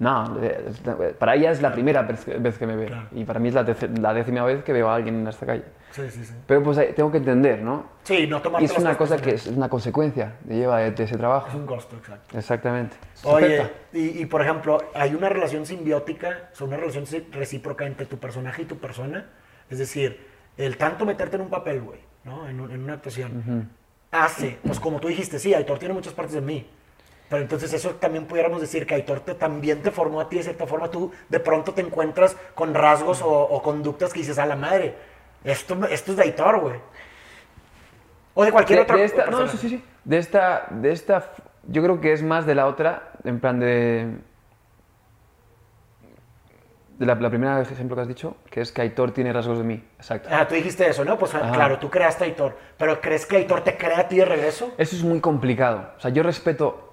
No, eh, para ella es la primera vez que- me ve. Claro. Y para mí es la, décima vez que veo a alguien en esta calle. Sí, sí, sí. Pero pues ahí tengo que entender, ¿no? Sí, no tomarte Y es una cosa que es una consecuencia de, lleva de, de ese Es trabajo. un costo, exacto. Exactamente. Oye, y, y, por ejemplo, hay una relación simbiótica, o sea, una relación recíproca entre tu personaje y tu persona. Es decir, el tanto meterte en un papel, güey, ¿no? En, en una actuación, hace, pues como tú dijiste, sí, Aitor tiene muchas partes de mí. Pero entonces eso también pudiéramos decir que Aitor también te formó a ti de cierta forma. Tú de pronto te encuentras con rasgos o, o conductas que dices, a la madre, esto, esto es de Aitor, güey. O de cualquier de, otra de esta, no, persona. sí, sí, sí. De esta, de esta, yo creo que es más de la otra, en plan de... De la, la primera ejemplo que has dicho, que es que Aitor tiene rasgos de mí. Exacto. Ah, tú dijiste eso, ¿no? Pues Ajá. claro, tú creaste a Aitor. Pero ¿crees que Aitor te crea a ti de regreso? Eso es muy complicado. O sea, yo respeto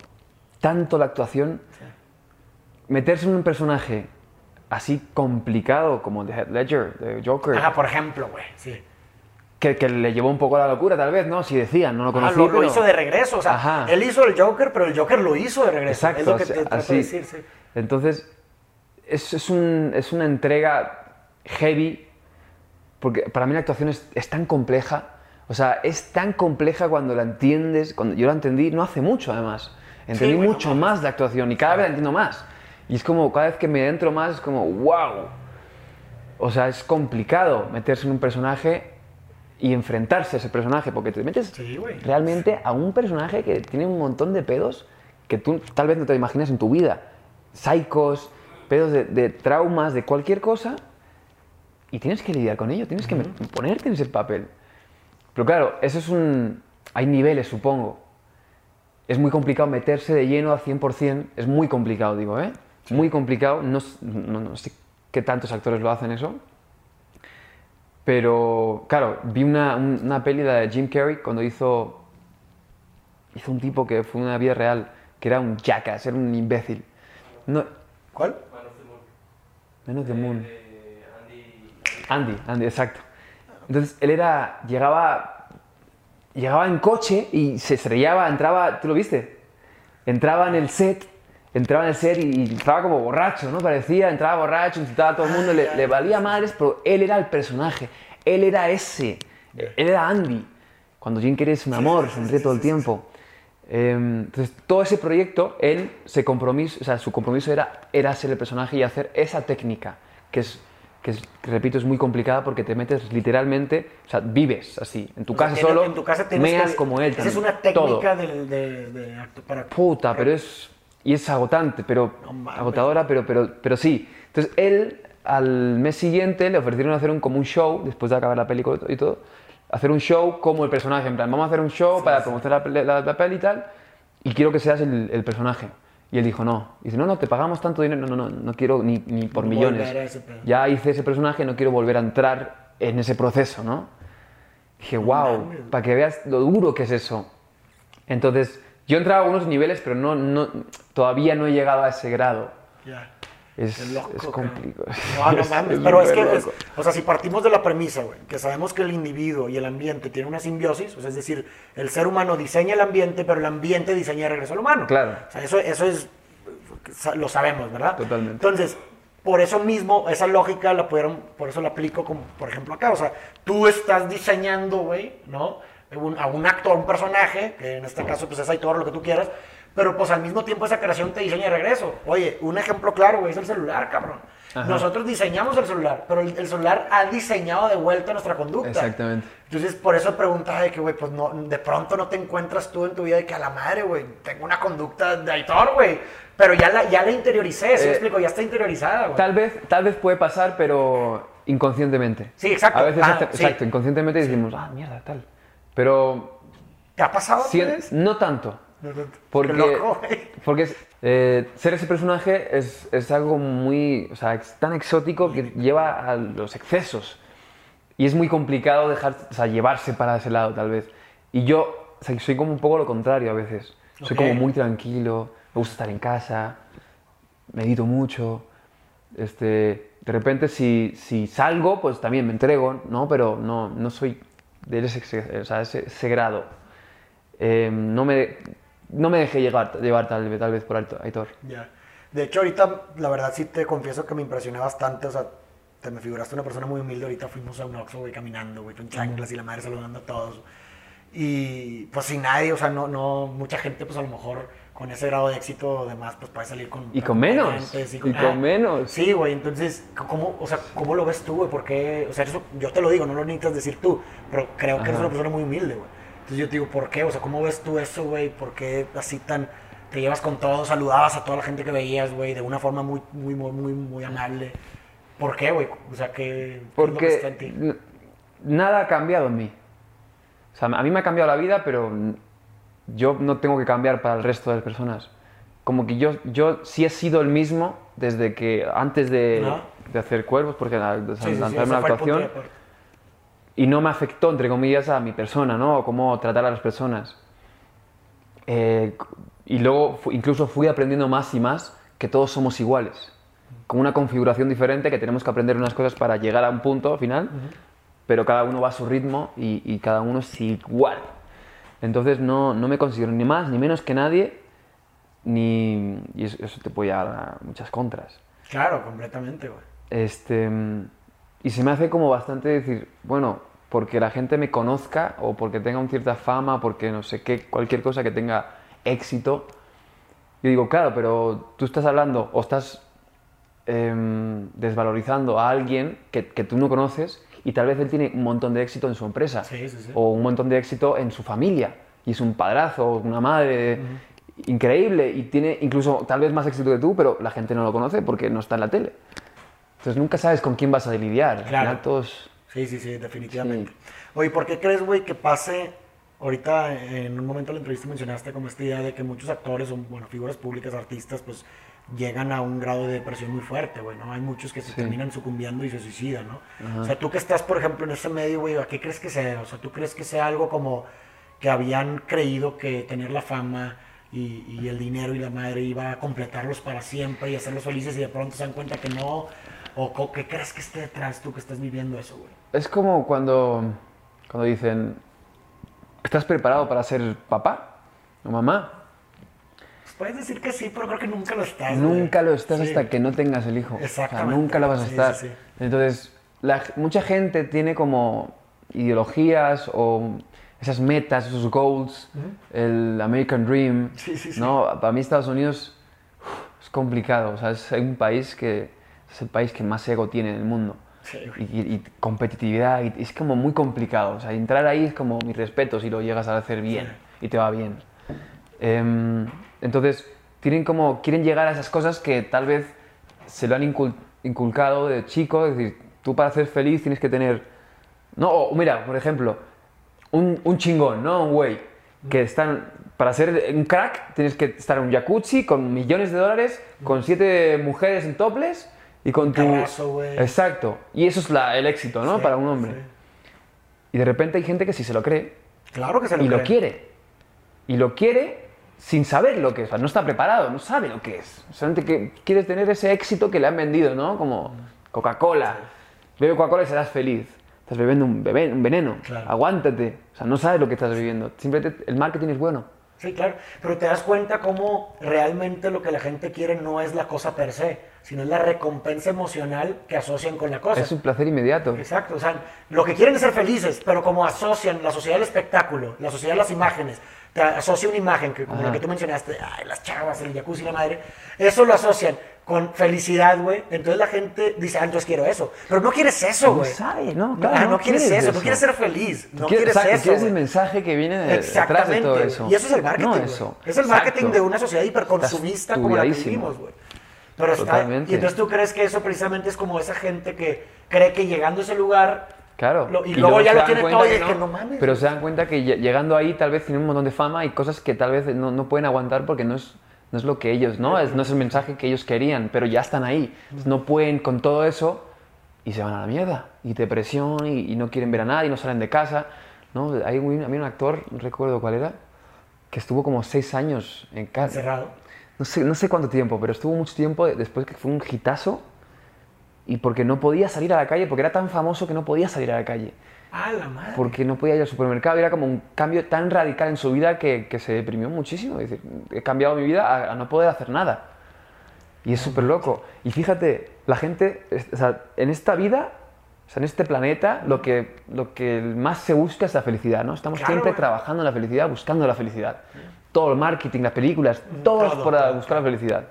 tanto la actuación. Meterse en un personaje así complicado como The Head Ledger, de Joker, Ajá, por ejemplo, güey, sí. que, que le llevó un poco a la locura, tal vez, ¿no? Si decían, no lo Ah, conocí, lo, lo pero- hizo de regreso, o sea, Ajá. él hizo el Joker, pero el Joker lo hizo de regreso. Exacto, es lo que te así. de decir, sí. Entonces, es, es, un- es una entrega heavy, porque para mí la actuación es, es tan compleja, o sea, es tan compleja cuando la entiendes, cuando yo la entendí no hace mucho además, entendí bueno, mucho más la actuación y cada vez la entiendo más. Y es como, cada vez que me entro más, es como, wow. O sea, es complicado meterse en un personaje y enfrentarse a ese personaje, porque te metes Sí, realmente a un personaje que tiene un montón de pedos que tú tal vez no te imaginas en tu vida. Psicos, pedos de, de traumas, de cualquier cosa, y tienes que lidiar con ello, tienes que met- ponerte en ese papel. Pero claro, eso es un... Hay niveles, supongo. Es muy complicado meterse de lleno al 100%, es muy complicado, digo, ¿eh? Muy complicado, no, no, no sé qué tantos actores lo hacen eso. Pero, claro, vi una, un- una peli de Jim Carrey cuando hizo, hizo un tipo que fue una vida real, que era un jackass, era un imbécil. No, ¿Cuál? menos de Moon. Andy, Andy, exacto. Entonces, él era, llegaba, llegaba en coche y se estrellaba, entraba, ¿tú lo viste? Entraba en el set, entraba en el set y, y estaba como borracho, ¿no? Parecía, entraba borracho, insultaba a todo el mundo, le, le valía madres, pero él era el personaje, él era ese, él era Andy. Cuando Jim Carrey es un amor, sonríe todo el tiempo. Eh, entonces, todo ese proyecto, él se compromiso, o sea, su compromiso era, era ser el personaje y hacer esa técnica, que es, que es, que repito, es muy complicada porque te metes literalmente, o sea, vives así, en tu O sea, casa solo, En tu casa meas que- como él. Esa es una técnica de, de, de para... Puta, pero es. Y es agotante, pero. No mames. agotadora, pero, pero, pero sí. Entonces, él, al mes siguiente, le ofrecieron hacer un, como un show, después de acabar la película y todo, hacer un show como el personaje. En plan, vamos a hacer un show para promocionar la, la, la peli y tal, y quiero que seas el, el personaje. Y él dijo, no. Y dice, no, no, te pagamos tanto dinero, no, no, no, no quiero ni, ni por millones. Ya hice ese personaje, no quiero volver a entrar en ese proceso, ¿no? Dije, wow, para que veas lo duro que es eso. Entonces, yo he entrado a algunos niveles, pero no, no, todavía no he llegado a ese grado. Ya. Es, loco, es complicado. No, no Es- mames, es pero es que, es- o sea, si partimos de la premisa, güey, que sabemos que el individuo y el ambiente tienen una simbiosis, o sea, es decir, el ser humano diseña el ambiente, pero el ambiente diseña de regreso al humano. Claro. O sea, eso, eso es, lo sabemos, ¿verdad? Totalmente. Entonces, por eso mismo, esa lógica la pudieron, por eso la aplico, como, por ejemplo, acá, o sea, tú estás diseñando, güey, ¿no? Un- a un actor, un personaje, que en este caso, pues es Aitor, lo que tú quieras, pero pues al mismo tiempo esa creación te diseña de regreso. Oye, un ejemplo claro, güey, es el celular, cabrón. Ajá. Nosotros diseñamos el celular, pero el, el celular ha diseñado de vuelta nuestra conducta. Exactamente. Entonces, por eso preguntaba de que, güey, pues no, de pronto no te encuentras tú en tu vida de que a la madre, güey, tengo una conducta de Aitor, güey. Pero ya la, ya la interioricé, ¿sí me Eh, explico? Ya está interiorizada, güey. Tal vez, tal vez puede pasar, pero inconscientemente. Sí, exacto. A veces, Ah, sí. exacto, inconscientemente decimos, ah, mierda, tal. Pero ¿Te ha pasado? si- no tanto. Porque, porque eh, ser ese personaje es, es algo muy, o sea, es tan exótico que lleva a los excesos. Y es muy complicado dejar, o sea, llevarse para ese lado, tal vez. Y yo o sea, soy como un poco lo contrario a veces. Soy Ok. como muy tranquilo, me gusta estar en casa, medito mucho. Este, de repente, si, si salgo, pues también me entrego, ¿no? Pero no, no soy de ese, o sea, ese, ese grado. Eh, no, me, no me dejé llevar, llevar tal, vez- tal vez por Aitor-. Ya. De hecho, ahorita, la verdad, sí te confieso que me impresioné bastante. O sea, te me figuraste una persona muy humilde. Ahorita fuimos a un Oxxo, güey, caminando, güey, con chanclas y la madre saludando a todos. Y pues sin nadie, o sea, no, no, mucha gente, pues a lo mejor con ese grado de éxito, además, pues puede salir con. Y con menos, acompañantes y con menos. Sí, güey, entonces, ¿cómo, o sea, ¿cómo lo ves tú, güey? Porque, o sea, eso, yo te lo digo, no lo necesitas decir tú, pero creo que eres Ajá. una persona muy humilde, güey. Entonces yo te digo, ¿por qué? O sea, ¿cómo ves tú eso, güey? ¿Por qué así tan... Te llevas con todos, saludabas a toda la gente que veías, güey, de una forma muy, muy, muy, muy, muy amable. ¿Por qué, güey? O sea, ¿qué, qué es lo que está en Porque ti? nada ha cambiado en mí. O sea, a mí me ha cambiado la vida, pero yo no tengo que cambiar para el resto de las personas. Como que yo, yo sí he sido el mismo desde que antes de, Ajá. de hacer cuervos, porque la- Sí, sí, sí, lanzarme ese la actuación. Y no me afectó, entre comillas, a mi persona, ¿no? O cómo tratar a las personas. Eh, y luego incluso fui aprendiendo más y más que todos somos iguales, con una configuración diferente, que tenemos que aprender unas cosas para llegar a un punto final, pero cada uno va a su ritmo y, y cada uno es igual. Entonces no, no me considero ni más ni menos que nadie, ni, y eso, eso te puede llevar a muchas contras. Claro, completamente, güey. Este, y se me hace como bastante decir, bueno, porque la gente me conozca o porque tenga una cierta fama, porque no sé qué, cualquier cosa que tenga éxito. Yo digo, claro, pero tú estás hablando o estás em, desvalorizando a alguien que, que tú no conoces y tal vez él tiene un montón de éxito en su empresa Sí, sí, sí. o un montón de éxito en su familia y es un padrazo o una madre increíble y tiene incluso tal vez más éxito que tú, pero la gente no lo conoce porque no está en la tele. Entonces nunca sabes con quién vas a lidiar. Al Claro. final todos... Sí, sí, sí, definitivamente. Oye, ¿por qué crees, güey, que pase... Ahorita en un momento de la entrevista mencionaste como esta idea de que muchos actores o, bueno, figuras públicas, artistas, pues llegan a un grado de depresión muy fuerte, güey, ¿no? Hay muchos que se terminan sucumbiendo y se suicidan, ¿no? O sea, tú que estás, por ejemplo, en ese medio, güey, ¿a qué crees que sea? O sea, ¿tú crees que sea algo como que habían creído que tener la fama y, y el dinero y la madre iba a completarlos para siempre y hacerlos felices y de pronto se dan cuenta que no? ¿O qué crees que esté detrás tú que estás viviendo eso, güey? Es como cuando, cuando dicen, ¿estás preparado para ser papá o mamá? Pues puedes decir que sí, pero creo que nunca lo estás. güey. Nunca lo estás Sí. hasta que no tengas el hijo. O sea, Exactamente. nunca lo vas a Sí, estar. sí, sí. Entonces, la- mucha gente tiene como ideologías o esas metas, esos goals, el American Dream. Sí, sí, sí. ¿no? Para mí Estados Unidos uf, es complicado. O sea, es un país que es el país que más ego tiene en el mundo. Sí, y, y- competitividad, y es como muy complicado. O sea, entrar ahí es como mi respeto si lo llegas a hacer bien y te va bien. Em, entonces, tienen como, quieren llegar a esas cosas que tal vez se lo han incul- inculcado de chico, es decir, tú para ser feliz tienes que tener... No, o mira, por ejemplo, un, un chingón, ¿no? Un güey que están... Para ser un crack tienes que estar en un jacuzzi con millones de dólares, con siete mujeres en topless y con tu... Exacto. Y eso es la- el éxito, ¿no? Sí, Para un hombre. sí. Y de repente hay gente que sí se lo cree Claro que se lo y lo creen. quiere. Y lo quiere sin saber lo que es. O sea, no está preparado, no sabe lo que es. Solamente que quiere tener ese éxito que le han vendido, ¿no? Como Coca-Cola. Bebe Coca-Cola y serás feliz. Estás bebiendo un, bebé- un veneno. Claro. Aguántate. O sea, no sabes lo que estás viviendo. Simplemente el marketing es bueno. Sí, claro. Pero te das cuenta cómo realmente lo que la gente quiere no es la cosa per se, sino es la recompensa emocional que asocian con la cosa. Es un placer inmediato. Exacto, o sea, lo que quieren es ser felices, pero como asocian la sociedad del espectáculo, la sociedad de las imágenes, te asocia una imagen que como la que tú mencionaste, ay, las chavas, el jacuzzi, la madre, eso lo asocian con felicidad, güey. Entonces la gente dice, ah, entonces quiero eso. Pero no quieres eso, No güey. no, No, claro, ah, no no quieres quieres eso, eso. tú quieres ser feliz, no Quieres- exacto, eso. quieres el mensaje que viene de- detrás de todo eso. Y eso es el marketing. No eso. Es el marketing Exacto. de una sociedad hiperconsumista como la que vivimos, güey. Pero está, y entonces tú crees que eso precisamente es como esa gente que cree que llegando a ese lugar Claro. Lo- y luego ya lo tiene todo y que es que no mames. Pero se dan cuenta que lle- llegando ahí tal vez tienen un montón de fama y cosas que tal vez no, no pueden aguantar porque no es, no es lo que ellos, ¿no? Es, no es el mensaje que ellos querían, pero ya están ahí. Entonces, no pueden con todo eso y se van a la mierda. Y depresión, y, y no quieren ver a nadie, no salen de casa. ¿no? Hay un, había un actor, no recuerdo cuál era, que estuvo como seis años en casa. Encerrado. No sé, no sé cuánto tiempo, pero estuvo mucho tiempo después que fue un hitazo y porque no podía salir a la calle, porque era tan famoso que no podía salir a la calle. Ah, la madre. Porque no podía ir al supermercado, era como un cambio tan radical en su vida que, que se deprimió muchísimo. Es decir, he cambiado mi vida a, a no poder hacer nada. Y es súper loco. Y fíjate, la gente, es- o sea, en esta vida, o sea, en este planeta, lo que, lo que más se busca es la felicidad, ¿no? Estamos Claro, siempre trabajando en la felicidad, buscando la felicidad. Todo el marketing, las películas, todo, es Todo, para todo, buscar la felicidad.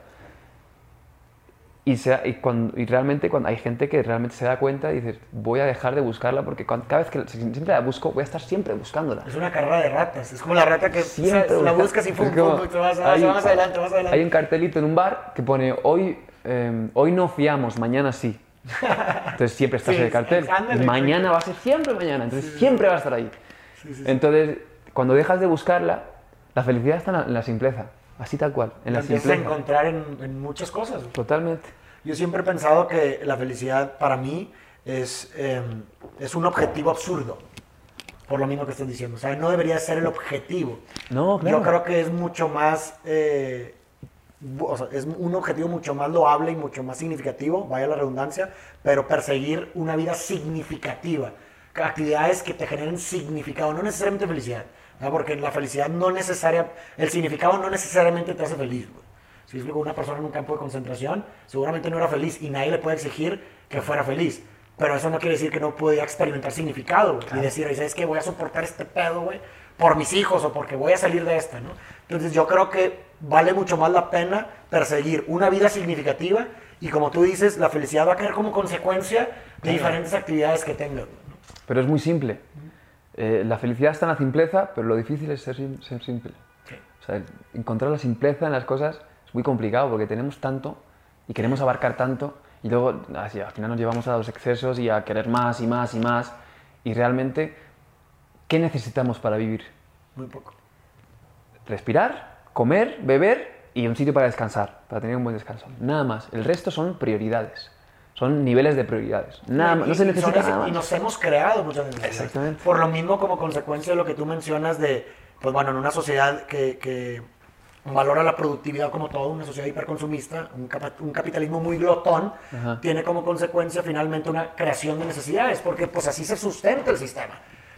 Y, se- y, cuando- y realmente cuando hay gente que realmente se da cuenta y dices, voy a dejar de buscarla porque cuan- cada vez que si siempre la busco, voy a estar siempre buscándola. Es una carrera de ratas. Es como la rata que Siempre ¿sabes? la busca- buscas y como- pum, y te vas, vas, hay- vas adelante, vas adelante. Hay un cartelito en un bar que pone, hoy, eh, hoy no fiamos, mañana sí. Entonces siempre estás Sí, en el cartel. ándale, mañana va a ser siempre mañana, entonces siempre va a estar ahí. Sí, sí, sí. Entonces, cuando dejas de buscarla, la felicidad está en la, en la simpleza, así tal cual, en La la empiezas a simpleza. encontrar en, en muchas cosas. Totalmente. Yo siempre he pensado que la felicidad para mí es, eh, es un objetivo absurdo. Por lo mismo que estás diciendo. O sea, no debería ser el objetivo. No, claro. Yo creo que es mucho más. eh, o sea, es un objetivo mucho más loable y mucho más significativo, vaya la redundancia, pero perseguir una vida significativa. Actividades que te generen significado, no necesariamente felicidad. ¿Verdad? Porque la felicidad no necesaria, el significado no necesariamente te hace feliz. güey. Si explico, una persona en un campo de concentración seguramente no era feliz y nadie le puede exigir que fuera feliz. Pero eso no quiere decir que no podía experimentar significado güey, y decir, "Oye, ¿sabes qué? Voy a soportar este pedo, güey, por mis hijos o porque voy a salir de esta, ¿no? Entonces yo creo que vale mucho más la pena perseguir una vida significativa y como tú dices, la felicidad va a caer como consecuencia de diferentes actividades que tengas. ¿no? Pero es muy simple. Eh, la felicidad está en la simpleza, pero lo difícil es ser, sim- ser simple. O sea, encontrar la simpleza en las cosas es muy complicado porque tenemos tanto y queremos abarcar tanto y luego así, al final nos llevamos a los excesos y a querer más y más y más. Y realmente, ¿qué necesitamos para vivir? Muy poco. Respirar, comer, beber y un sitio para descansar, para tener un buen descanso. Nada más. El resto son prioridades. Son niveles de prioridades. Nada más. No se necesita nada más. Y nos hemos creado muchas veces. Exactamente. Por lo mismo, como consecuencia de lo que tú mencionas de, pues bueno, en una sociedad que, que valora la productividad como todo, una sociedad hiperconsumista, un, capa- un capitalismo muy glotón, Ajá. tiene como consecuencia finalmente una creación de necesidades, porque pues así se sustenta el sistema.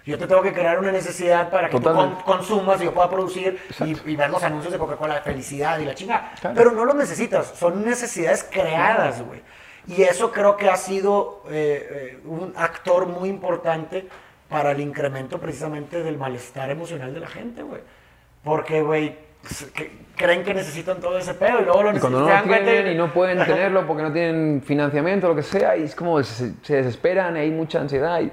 Yo te tengo que crear una necesidad para que tú Totalmente. con- consumas y yo pueda producir y, y ver los anuncios de Coca-Cola felicidad y la chingada. Claro. Pero no los necesitas, son necesidades creadas, güey. Y eso creo que ha sido eh, eh, un actor muy importante para el incremento precisamente del malestar emocional de la gente, güey. Porque, güey, pues, creen que necesitan todo ese pedo y luego lo Y cuando necesitan. no lo tienen y no pueden tenerlo porque no tienen financiamiento o lo que sea, y es como se, se desesperan, y hay mucha ansiedad. Y,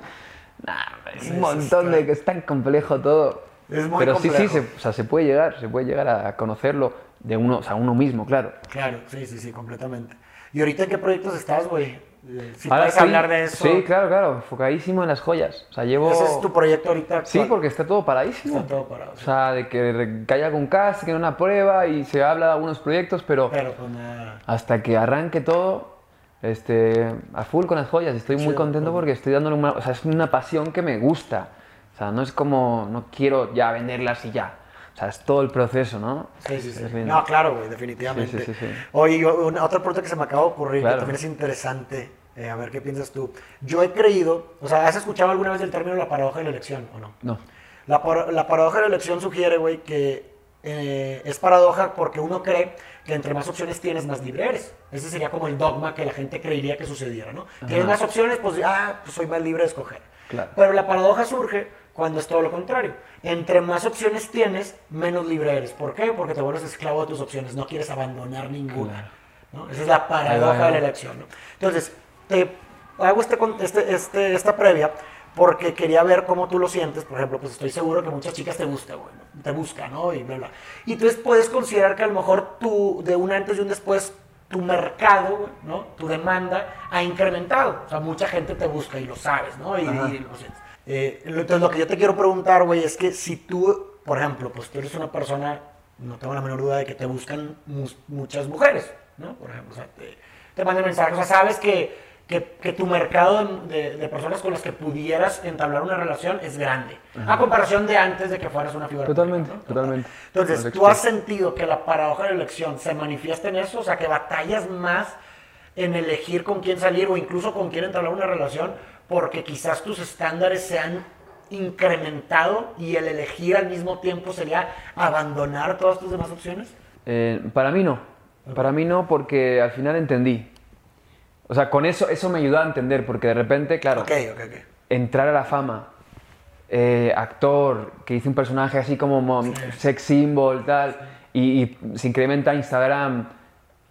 nah, es Sí, un sí, montón de que es tan complejo todo. Es muy Pero sí, sí, complejo. se, o sea, se puede llegar, se puede llegar a conocerlo de uno, o sea, uno mismo, claro. Claro, sí, sí, sí, completamente. ¿Y ahorita en qué proyectos estás, güey? Si Ahora puedes hablar de eso. Sí, claro, claro, enfocadísimo en las joyas. O sea, llevo... Ese es tu proyecto ahorita. Sí, porque está todo paradísimo. Está todo parado. O sea, de que, haya algún cast, que haya una prueba y se habla de algunos proyectos, pero Pero pues nada. hasta que arranque todo, este, a full con las joyas. Estoy muy contento cool. porque estoy dándole una, o sea, es una pasión que me gusta. O sea, no es como, no quiero ya venderlas y ya. O sea, es todo el proceso, ¿no? Sí, sí, sí. No, claro, güey, definitivamente. Sí, sí, sí. Oye, una- otra pregunta que se me acaba de ocurrir, Claro. que también es interesante, eh, a ver qué piensas tú. Yo he creído, o sea, ¿has escuchado alguna vez el término la paradoja de la elección o no? No. La, par- la paradoja de la elección sugiere, güey, que eh, es paradoja porque uno cree que entre más opciones tienes, más libre eres. Ese sería como el dogma que la gente creería que sucediera, ¿no? Tienes más opciones, pues, ah, pues soy más libre de escoger. Claro. Pero la paradoja surge cuando es todo lo contrario. Entre más opciones tienes, menos libre eres. ¿Por qué? Porque te vuelves esclavo de tus opciones, no quieres abandonar ninguna. ¿no? Esa es la paradoja de la elección. ¿no? Entonces, te hago este, este, este- esta previa porque quería ver cómo tú lo sientes. Por ejemplo, pues estoy seguro que muchas chicas te gusta, güey, ¿no? te buscan, ¿no? Y bla, bla. Y entonces puedes considerar que a lo mejor tú, de un antes y un después, tu mercado, ¿no? Tu demanda ha incrementado. O sea, mucha gente te busca y lo sabes, ¿no? Y, y lo sientes. Eh, entonces, lo que yo te quiero preguntar, güey, es que si tú, por ejemplo, pues tú eres una persona, no tengo la menor duda de que te buscan mus- muchas mujeres, ¿no? Por ejemplo, o sea, te, te mandan mensajes, o sea, sabes que, que, que tu mercado de, de, personas con las que pudieras entablar una relación es grande. A comparación de antes de que fueras una figura. Totalmente, totalmente. Entonces, ¿tú has sentido que la paradoja de la elección se manifiesta en eso? O sea, que batallas más en elegir con quién salir o incluso con quién entablar una relación porque quizás tus estándares se han incrementado y el elegir al mismo tiempo sería abandonar todas tus demás opciones? Eh, para mí no. Para mí no, porque al final entendí. O sea, con eso, eso me ayudó a entender, porque de repente, claro, entrar a la fama, eh, actor, que hice un personaje así como sex symbol, tal, y, se incrementa Instagram.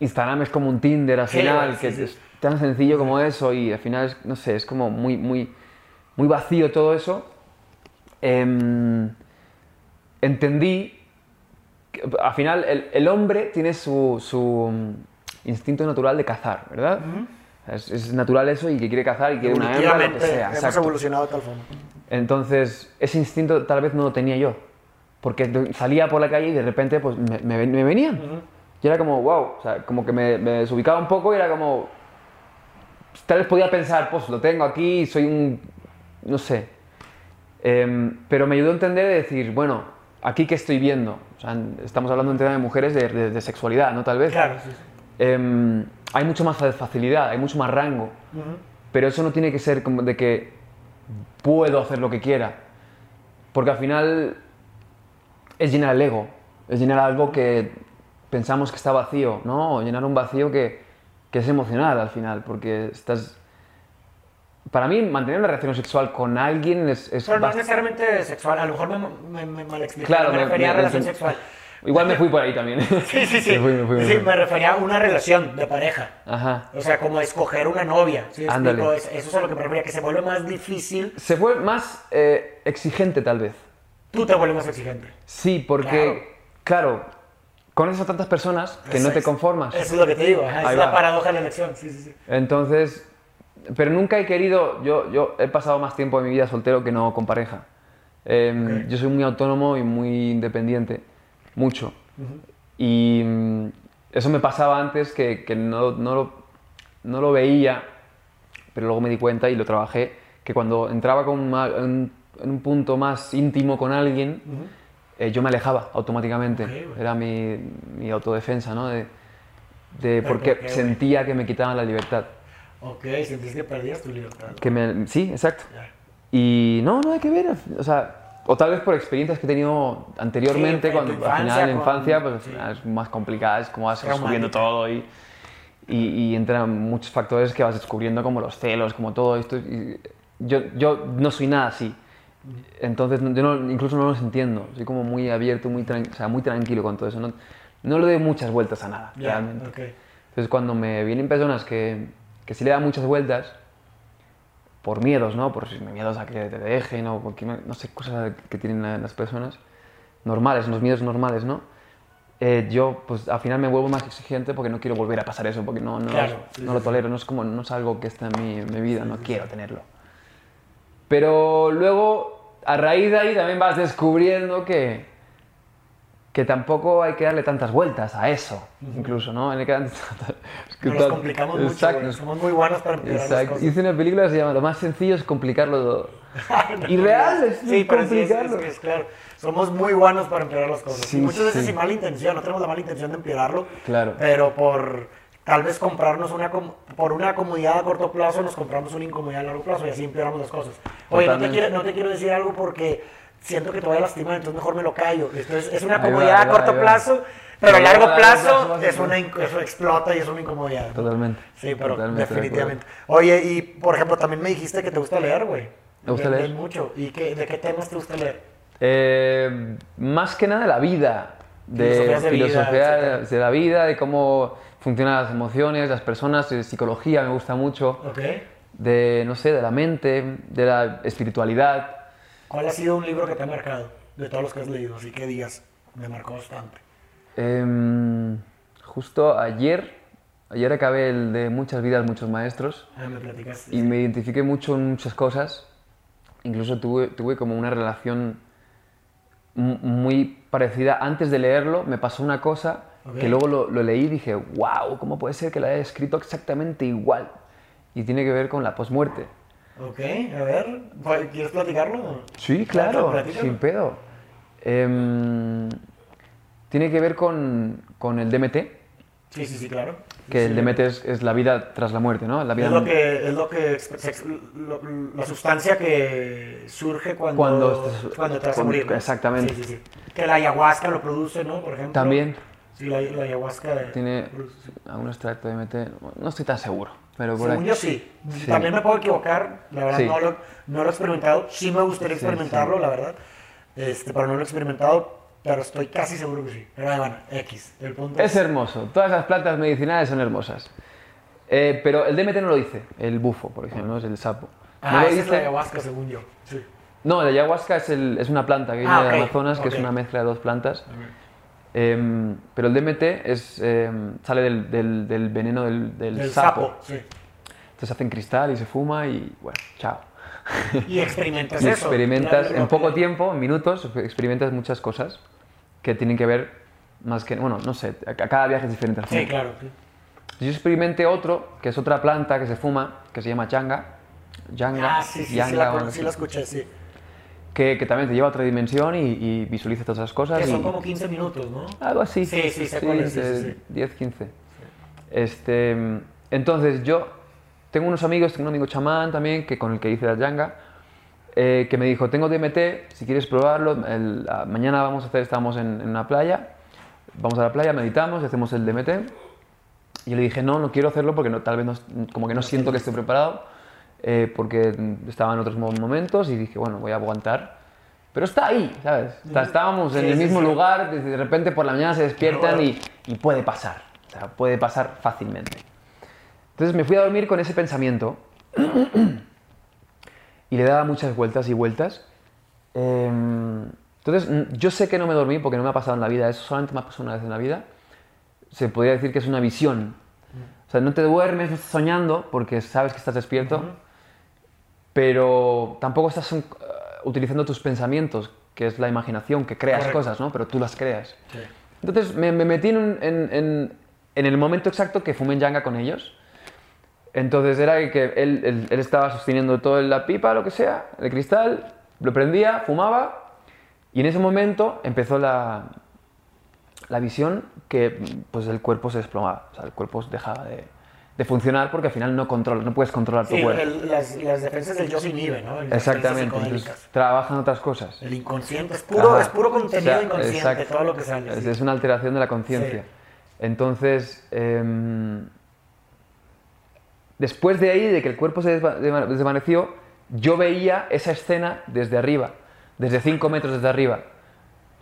Instagram es como un Tinder al final, que es tan sencillo como eso, y al final, es, no sé, es como muy, muy, muy vacío todo eso. Em, entendí que al final el, el hombre tiene su, su, instinto natural de cazar, ¿verdad? Es, natural eso y que quiere cazar y quiere una hembra, lo que sea. Hemos evolucionado de tal forma. Entonces, ese instinto tal vez no lo tenía yo. Porque salía por la calle y de repente pues, me, me, venían. Y era como, wow, o sea, como que me, me, desubicaba un poco y era como. Tal vez podía pensar, pues lo tengo aquí, soy un. No sé. Em, pero me ayudó a entender y decir, bueno, aquí que estoy viendo. O sea, estamos hablando en tema de mujeres de, de, sexualidad, ¿no? Tal vez. Claro, sí. Em, hay mucho más facilidad, hay mucho más rango. Pero eso no tiene que ser como de que puedo hacer lo que quiera. Porque al final es llenar el ego, es llenar algo que pensamos que está vacío, ¿no? O llenar un vacío que, que es emocional al final, porque estás... Para mí, mantener una relación sexual con alguien es... es Pero no es necesariamente sexual, a lo mejor me, me, mal expliqué, claro, me refería a relación sexual. Igual me fui por ahí también. Sí, sí, sí. Me, fui, me, sí, me refería a una relación de pareja. Ajá. O sea, como escoger una novia. ¿sí Ándale. Eso es a lo que me refería, que se vuelve más difícil. Se vuelve más eh, exigente, tal vez. Tú te vuelves más exigente. Sí, porque, claro, conoces a tantas personas que no te conformas. Eso es lo que te digo. es la paradoja de la elección. Sí, sí, sí. Entonces, pero nunca he querido. Yo, yo he pasado más tiempo de mi vida soltero que no con pareja. Em, yo soy muy autónomo y muy independiente mucho. Y mm, eso me pasaba antes que, que no, no, lo, no, lo, veía, pero luego me di cuenta y lo trabajé, que cuando entraba con en, un punto más íntimo con alguien, eh, yo me alejaba automáticamente. Era mi, mi, autodefensa, ¿no? De, de porque sentía que me quitaban la libertad. Ok, sentiste que perdías tu libertad. Que me, sí, exacto. Y no, no hay que ver. O sea, o tal vez por experiencias que he tenido anteriormente, cuando al final en la infancia pues, es más complicada, es como vas descubriendo todo y, y, entran muchos factores que vas descubriendo como los celos, como todo esto. Y yo, yo no soy nada así. Entonces yo no, incluso no los entiendo, soy como muy abierto, muy, o sea, muy tranquilo con todo eso. No, no le doy muchas vueltas a nada, realmente. Entonces cuando me vienen personas que, que sí le dan muchas vueltas, por miedos, ¿no? Por miedos a que te dejen o porque, no sé, cosas que tienen las personas normales, los miedos normales, ¿no? Eh, yo, pues al final me vuelvo más exigente porque no quiero volver a pasar eso, porque no, no, no lo tolero, no es como, no es algo que está en mi, mi vida, no quiero tenerlo. Pero luego, a raíz de ahí también vas descubriendo que, que tampoco hay que darle tantas vueltas a eso, incluso, ¿no? Hay que Nos complicamos mucho, somos muy buenos para empeorar las cosas. Hice una película que se llama Lo más sencillo es complicarlo todo. y real es sí, complicarlo. Sí, es, claro. Somos muy buenos para empeorar las cosas. y muchas veces sin mala intención, no tenemos la mala intención de empeorarlo, claro. pero por tal vez comprarnos una por una comodidad a corto plazo nos compramos una incomodidad a largo plazo y así empeoramos las cosas. Oye, no te, quiero, no te quiero decir algo porque siento que te voy a lastimar, entonces mejor me lo callo. Entonces es una comodidad a corto plazo, pero a largo plazo es una, eso explota y es una incomodidad. Totalmente. Sí, pero definitivamente. Oye, y por ejemplo, también me dijiste que te gusta leer, güey. Me gusta leer. mucho. ¿Y qué, de qué temas te gusta leer? Eh, más que nada de la vida. De filosofía de, de, la vida, de cómo funcionan las emociones, las personas, de psicología me gusta mucho. Okay. De, no sé, de la mente, de la espiritualidad ¿Cuál ha sido un libro que te ha marcado de todos los que has leído? Así que digas, me marcó bastante. Em, justo ayer, ayer acabé el de Muchas vidas, muchos maestros. Ah, me platicaste. Y me identifiqué mucho en muchas cosas. Incluso tuve, tuve como una relación muy parecida. Antes de leerlo me pasó una cosa que luego lo, lo, leí y dije, wow, ¿cómo puede ser que la haya escrito exactamente igual? y tiene que ver con la posmuerte. Ok, a ver, ¿quieres platicarlo? Sí, claro, sin pedo. Em, tiene que ver con, con, el DMT. Sí, sí, sí, claro. Que el DMT es, es, la vida tras la muerte, ¿no? La vida es lo que, es lo que la sustancia que surge cuando, cuando, cuando te vas a morir. Exactamente. Sí, sí, sí. Que la ayahuasca lo produce, ¿no? Por ejemplo. También. Sí, la, la ayahuasca. Tiene algún extracto de DMT, no estoy tan seguro. Pero por Según yo sí. También me puedo equivocar, la verdad no, lo, no, lo, he experimentado. Sí me gustaría experimentarlo, la verdad. Este, pero no lo he experimentado, pero estoy casi seguro que sí. Pero bueno, X. El punto es, hermoso. Todas las plantas medicinales son hermosas. Eh, pero el DMT no lo dice, el bufo, por ejemplo, ¿no? es el sapo. Ah, no lo dice... es la ayahuasca, según yo. Sí. No, la ayahuasca es, el, es una planta que viene ah, de Amazonas, que es una mezcla de dos plantas. Eh, pero el DMT es, eh, sale del, del, del, veneno del, del sapo. sapo sí. Entonces hacen cristal y se fuma y bueno, chao. Y experimentas y eso. experimentas en poco tiempo, en minutos, experimentas muchas cosas que tienen que ver más que, bueno, no sé, a cada viaje es diferente. Sí, claro. Yo experimenté otro, que es otra planta que se fuma, que se llama changa. Yanga, ah, sí, sí, yanga, sí, la, sí la escuché, sí. Que, que, también te lleva a otra dimensión y, y visualiza todas esas cosas. Que son y, como 15 minutos, ¿no? Algo así. Sí, sí, es. Sí, sí, sí. 10, 15. Este, entonces yo tengo unos amigos, tengo un amigo chamán también, que con el que hice la yanga, eh, que me dijo, tengo DMT, si quieres probarlo, el, a, mañana vamos a hacer, estamos en, en, una playa, vamos a la playa, meditamos y hacemos el DMT. Y yo le dije, no, no quiero hacerlo porque no, tal vez no, como que no siento que esté preparado, eh, porque estaba en otros momentos y dije, bueno, voy a aguantar. Pero está ahí, ¿sabes? Está, estábamos en Sí, el mismo sí. lugar, de, repente por la mañana se despiertan y, y puede pasar, o sea, puede pasar fácilmente. Entonces me fui a dormir con ese pensamiento y le daba muchas vueltas y vueltas. Eh, entonces mm, yo sé que no me dormí porque no me ha pasado en la vida, eso solamente me ha pasado una vez en la vida. Se podría decir que es una visión. O sea, no te duermes, no estás soñando porque sabes que estás despierto, pero tampoco estás uh, utilizando tus pensamientos, que es la imaginación, que creas Correcto. cosas, ¿no? Pero tú las creas. Sí. Entonces me, me metí en, en- en- en el momento exacto que fumé en Yanga con ellos. Entonces era que él, él- él estaba sosteniendo toda la pipa, lo que sea, el cristal, lo prendía, fumaba, y en ese momento empezó la, la visión que pues el cuerpo se desplomaba, o sea, el cuerpo dejaba de, de funcionar porque al final no controlas, no puedes controlar tu Sí, cuerpo. el- las, las defensas del yo se inhiben, ¿no? Las Exactamente, entonces trabajan otras cosas. El inconsciente es puro, Ajá. es puro contenido O sea, inconsciente, exacto. todo lo que sale. Es, sí. es una alteración de la conciencia. Sí. Entonces, em, después de ahí, de que el cuerpo se desva- desva- desvaneció, yo veía esa escena desde arriba, desde 5 metros desde arriba.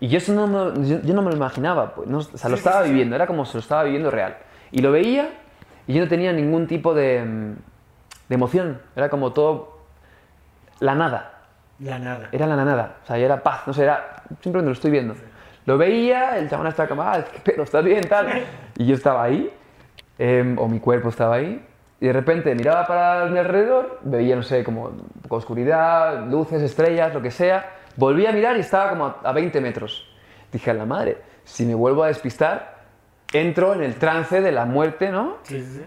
Y yo, eso no me, yo, yo no me lo imaginaba, pues, no, o sea, lo Sí, estaba sí, sí. viviendo, era como si lo estaba viviendo real. Y lo veía y yo no tenía ningún tipo de, mm, de emoción, era como todo la nada. La nada. Era la nada, o sea, era paz, no sé, era simplemente lo estoy viendo. Lo veía, el chabón estaba como, ah, qué pedo, ¿estás bien? Tal. Y yo estaba ahí, em, o mi cuerpo estaba ahí, y de repente miraba para mi alrededor, veía, no sé, como poco oscuridad, luces, estrellas, lo que sea, volví a mirar y estaba como a, a 20 metros. Dije, a la madre, si me vuelvo a despistar, entro en el trance de la muerte, ¿no? Sí, sí, sí.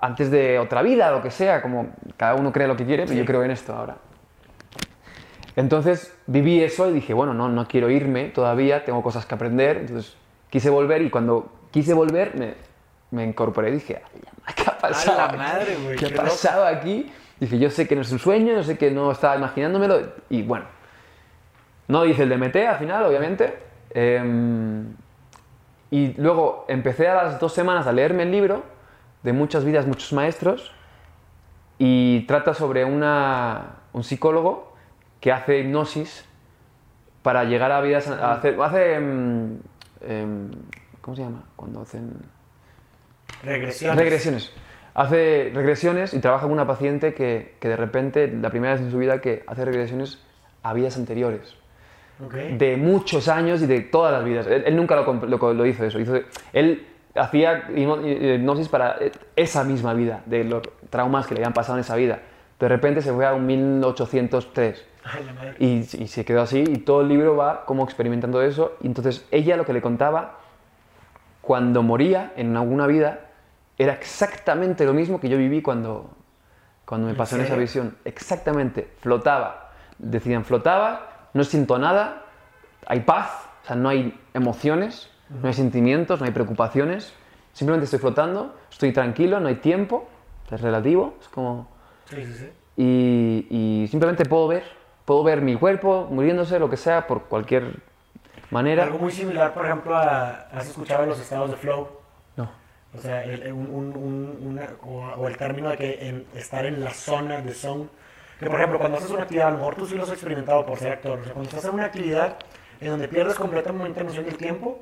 antes de otra vida, lo que sea, como cada uno cree lo que quiere, pero yo creo en esto ahora. Entonces viví eso y dije, bueno, no, no quiero irme todavía, tengo cosas que aprender, entonces quise volver y cuando quise volver me, me incorporé y dije, "Ay, ¿qué ha pasado? la aquí? madre, güey, ¿Qué ha qué loco". pasado aquí? Dije, yo sé que no es un sueño, yo sé que no estaba imaginándomelo y bueno, no hice el DMT al final, obviamente. em, y luego empecé a las dos semanas a leerme el libro de Muchas vidas, muchos maestros y trata sobre una- un psicólogo que hace hipnosis para llegar a vidas... A hacer, hace... em, ¿Cómo se llama? Cuando hacen... Regresiones. Regresiones. Hace regresiones y trabaja con una paciente que, que de repente, la primera vez en su vida que hace regresiones a vidas anteriores De muchos años y de todas las vidas. Él, él nunca lo, comp- lo, lo hizo eso. Hizo, él hacía hipno- hipnosis para eh, esa misma vida, de los traumas que le habían pasado en esa vida. De repente se fue a un 1803 Ay, la madre. y, y se quedó así y todo el libro va como experimentando eso. Y entonces ella lo que le contaba, cuando moría en alguna vida, era exactamente lo mismo que yo viví cuando, cuando me ¿En pasó en esa visión. Exactamente, flotaba. Decían, flotaba, no siento nada, hay paz, o sea, no hay emociones, no hay sentimientos, no hay preocupaciones. Simplemente estoy flotando, estoy tranquilo, no hay tiempo, es relativo, es como... Sí, sí, sí. Y, y simplemente puedo ver, puedo ver mi cuerpo muriéndose, lo que sea, por cualquier manera. Algo muy similar, por ejemplo, a, ¿has escuchado los estados de flow? No. O sea, el, el- un, un- un- una- o, o el término de que en- estar en la zona de zone. Que, por ejemplo, cuando haces una actividad, a lo mejor tú sí lo has experimentado por ser actor. O sea, cuando estás en una actividad en donde pierdes completamente noción del tiempo,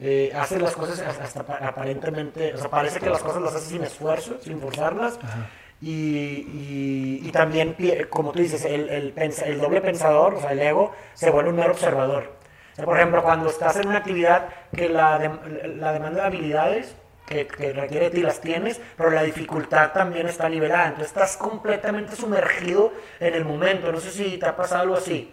eh, haces las cosas hasta, hasta pa- aparentemente, o sea, parece que las cosas las haces sin esfuerzo, sin forzarlas. Y, y- y también, como tú dices, el, el, el doble pensador, o sea, el ego, se vuelve un mero observador. O sea, por ejemplo, cuando estás en una actividad que la, dem- la demanda de habilidades que, que requiere de ti las tienes, pero la dificultad también está nivelada. Entonces estás completamente sumergido en el momento. No sé si te ha pasado algo así.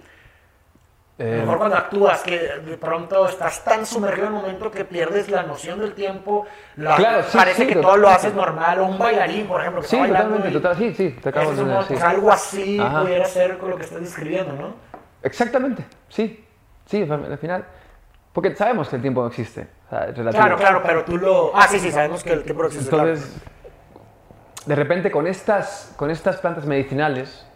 Eh, mejor cuando actúas, que de pronto estás tan sumergido en el momento que pierdes la noción del tiempo, la- Claro, sí, parece sí, que todo lo haces normal, o un bailarín, por ejemplo, que sí, está bailando totalmente, y- total, sí, sí, te acabo de sí. pues, algo así Ajá. pudiera ser con lo que estás describiendo, ¿no? Exactamente, sí, sí, al final. Porque sabemos que el tiempo no existe, o sea, es relativo. Claro, claro, pero tú lo... Ah, sí, sí, sabemos que el tiempo no existe. claro. Entonces, de repente con estas, con estas plantas medicinales,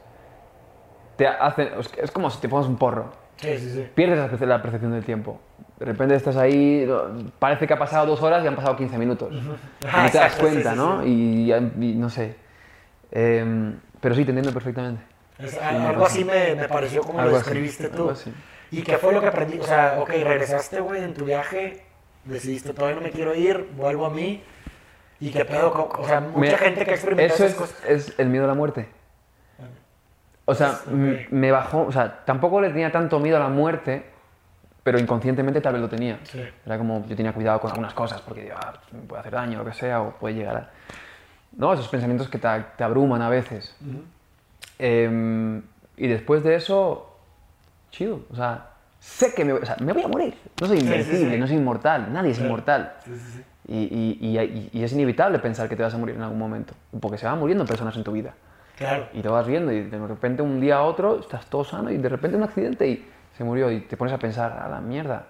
te hacen, es como si te pones un porro. Sí, sí, sí. Pierdes la perce- la percepción del tiempo. De repente estás ahí, parece que ha pasado dos horas y han pasado 15 minutos. Y Ah, no te das exacto, sí, cuenta, sí, ¿no? Y, y no sé. Em, pero sí, te entiendo perfectamente. Es- algo así me, me pareció como Algo lo así, describiste tú. ¿Y qué fue lo que aprendí? O sea, ok, regresaste, güey, en tu viaje, decidiste, todavía no me quiero ir, vuelvo a mí. ¿Y qué pedo? O sea, mucha Me- gente que ha experimentado Eso esas es, cosas. es el miedo a la muerte. O sea, me bajó, o sea, tampoco le tenía tanto miedo a la muerte, pero inconscientemente tal vez lo tenía. Sí. Era como, yo tenía cuidado con algunas cosas, porque digo, ah, me puede hacer daño, lo que sea, o puede llegar a... ¿No? Esos pensamientos que te, te abruman a veces. Em, y después de eso, chido, o sea, sé que me, o sea, me voy a morir. No soy sí, invencible, sí. no soy inmortal, nadie es Claro. inmortal. Sí, sí, sí. Y, y- y- y es inevitable pensar que te vas a morir en algún momento, porque se van muriendo personas en tu vida. Claro. Y lo vas viendo y de repente un día a otro estás todo sano y de repente un accidente y se murió y te pones a pensar, a la mierda.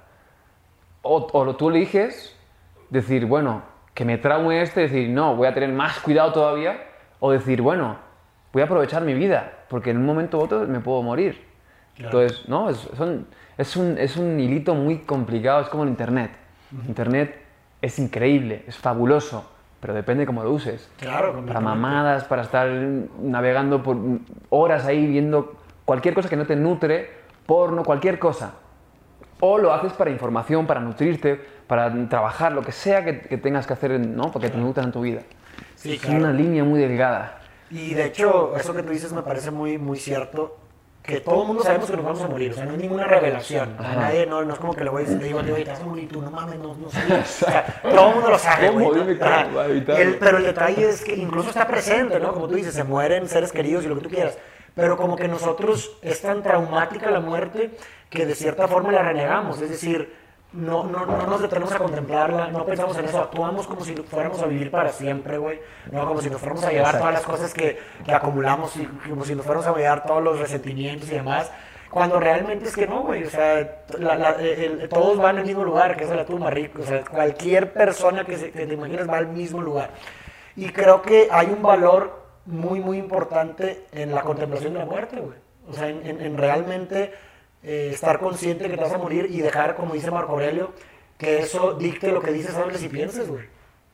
O, o tú eliges decir, bueno, que me traume este, decir, no, voy a tener más cuidado todavía, o decir, bueno, voy a aprovechar mi vida, porque en un momento u otro me puedo morir. Claro. Entonces, no, es, son- es, un, es un hilito muy complicado, es como el Internet. Internet es increíble, es fabuloso, pero depende cómo lo uses Claro, para mamadas, para estar navegando por horas ahí viendo cualquier cosa que no te nutre, porno, cualquier cosa. O lo haces para información, para nutrirte, para trabajar, lo que sea que, que tengas que hacer, ¿no? Porque te nutra en tu vida. Sí, es claro. una línea muy delgada. Y de hecho, eso que tú dices me parece muy, muy cierto. Que todo el mundo sabemos que nos vamos a morir, o sea, no hay ninguna revelación. Sea, nadie, no, no es como que le voy a decir, digo, te vas a morir tú, no mames, no, no sabías. O sea, todo el mundo lo sabe, güey. pero el detalle es que incluso está presente, ¿no? Como tú dices, se mueren seres queridos y lo que tú quieras. Pero como que nosotros es tan traumática la muerte que de cierta forma la renegamos. Es decir, no, no, no nos detenemos a contemplarla, no pensamos en eso, actuamos como si fuéramos a vivir para siempre, güey. No, como si nos fuéramos a llevar todas las cosas que, que acumulamos y como si nos fuéramos a llevar todos los resentimientos y demás. Cuando realmente es que no, güey. O sea, la- la- el- todos van al mismo lugar, que es la tumba, rico. O sea, cualquier persona que, se, que te imagines va al mismo lugar. Y creo que hay un valor muy, muy importante en la contemplación de la muerte, güey. O sea, en, en- en realmente eh, estar consciente que te vas a morir y dejar, como dice Marco Aurelio, que eso dicte lo que dices, hables y pienses, güey.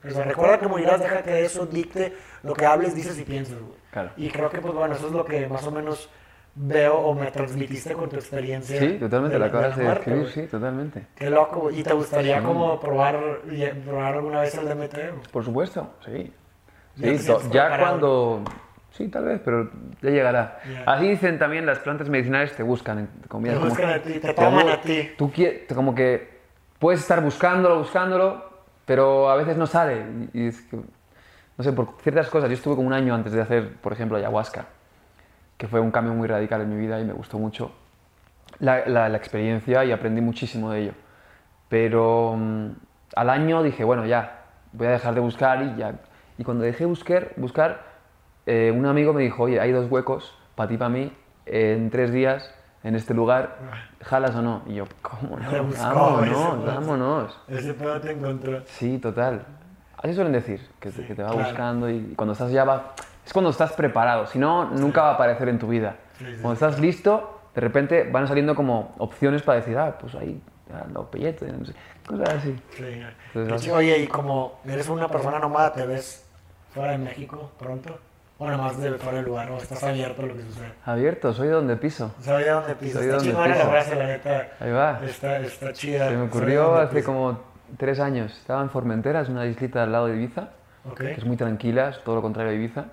O sea, recuerda que morirás, deja que eso dicte lo que hables, dices y pienses, güey. Claro. Y creo que, pues bueno, eso es lo que más o menos veo o me transmitiste con tu experiencia. Sí, totalmente, de la- de acabas de describir, güey. sí, totalmente. Qué loco, güey. ¿Y te gustaría como probar, probar alguna vez el DMT? güey? Por supuesto, sí. Ya Sí, ya cuando... Sí, tal vez, pero ya llegará. Ya. Así dicen también las plantas medicinales te buscan, te como- buscan a ti, te toman a ti. Tú como que puedes estar buscándolo, buscándolo, pero a veces no sale. Y, y es que, no sé, por ciertas cosas. Yo estuve como un año antes de hacer, por ejemplo, ayahuasca, que fue un cambio muy radical en mi vida y me gustó mucho la, la- la experiencia y aprendí muchísimo de ello. Pero mm, al año dije, bueno, ya, voy a dejar de buscar y ya. Y cuando dejé buscar, buscar eh, un amigo me dijo, oye, hay dos huecos, para ti y para mí, en tres días, en este lugar, ¿jalas o no? Y yo, ¿cómo no? Vámonos, vámonos. Ese pedo te encontró. Sí, total. Así suelen decir, que, te- que te va claro. buscando y cuando estás ya va... Es cuando estás preparado, si no, nunca va a aparecer en tu vida. Sí, sí. Cuando estás listo, de repente van saliendo como opciones para decir, ah, pues ahí, ah, los pelletos, no sé, cosas así. Sí. Entonces, Sí, Oye, y como eres una persona nómada, ¿te ves fuera de México pronto? O nada más de fuera del lugar, o estás abierto a lo que sucede. Abierto, soy de donde piso. ¿Sabes de dónde pisas? Soy Está donde chingona la piso. frase, la neta. Ahí va. Está, está chida. Se me Soy ocurrió donde hace pisas. como tres años. Estaba en Formentera, es una islita al lado de Ibiza, Ok. que es muy tranquila, es todo lo contrario a Ibiza.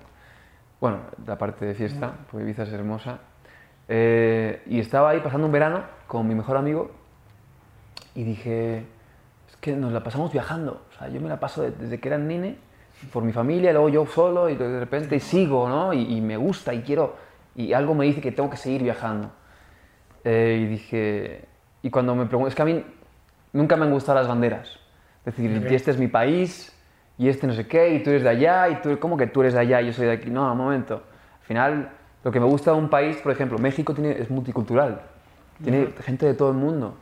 Bueno, la parte de fiesta, porque Ibiza es hermosa. Eh, y estaba ahí pasando un verano con mi mejor amigo y dije, es que nos la pasamos viajando. O sea, yo me la paso de- desde que era nene por mi familia, luego yo solo y de repente sigo, ¿no? Y, y me gusta y quiero, y algo me dice que tengo que seguir viajando. Eh, y dije, y cuando me pregunto, es que a mí nunca me han gustado las banderas. Es decir, Ok. y este es mi país, y este no sé qué, y tú eres de allá, y tú, ¿cómo que tú eres de allá y yo soy de aquí? No, un momento. Al final, lo que me gusta de un país, por ejemplo, México tiene, es multicultural, tiene gente de todo el mundo.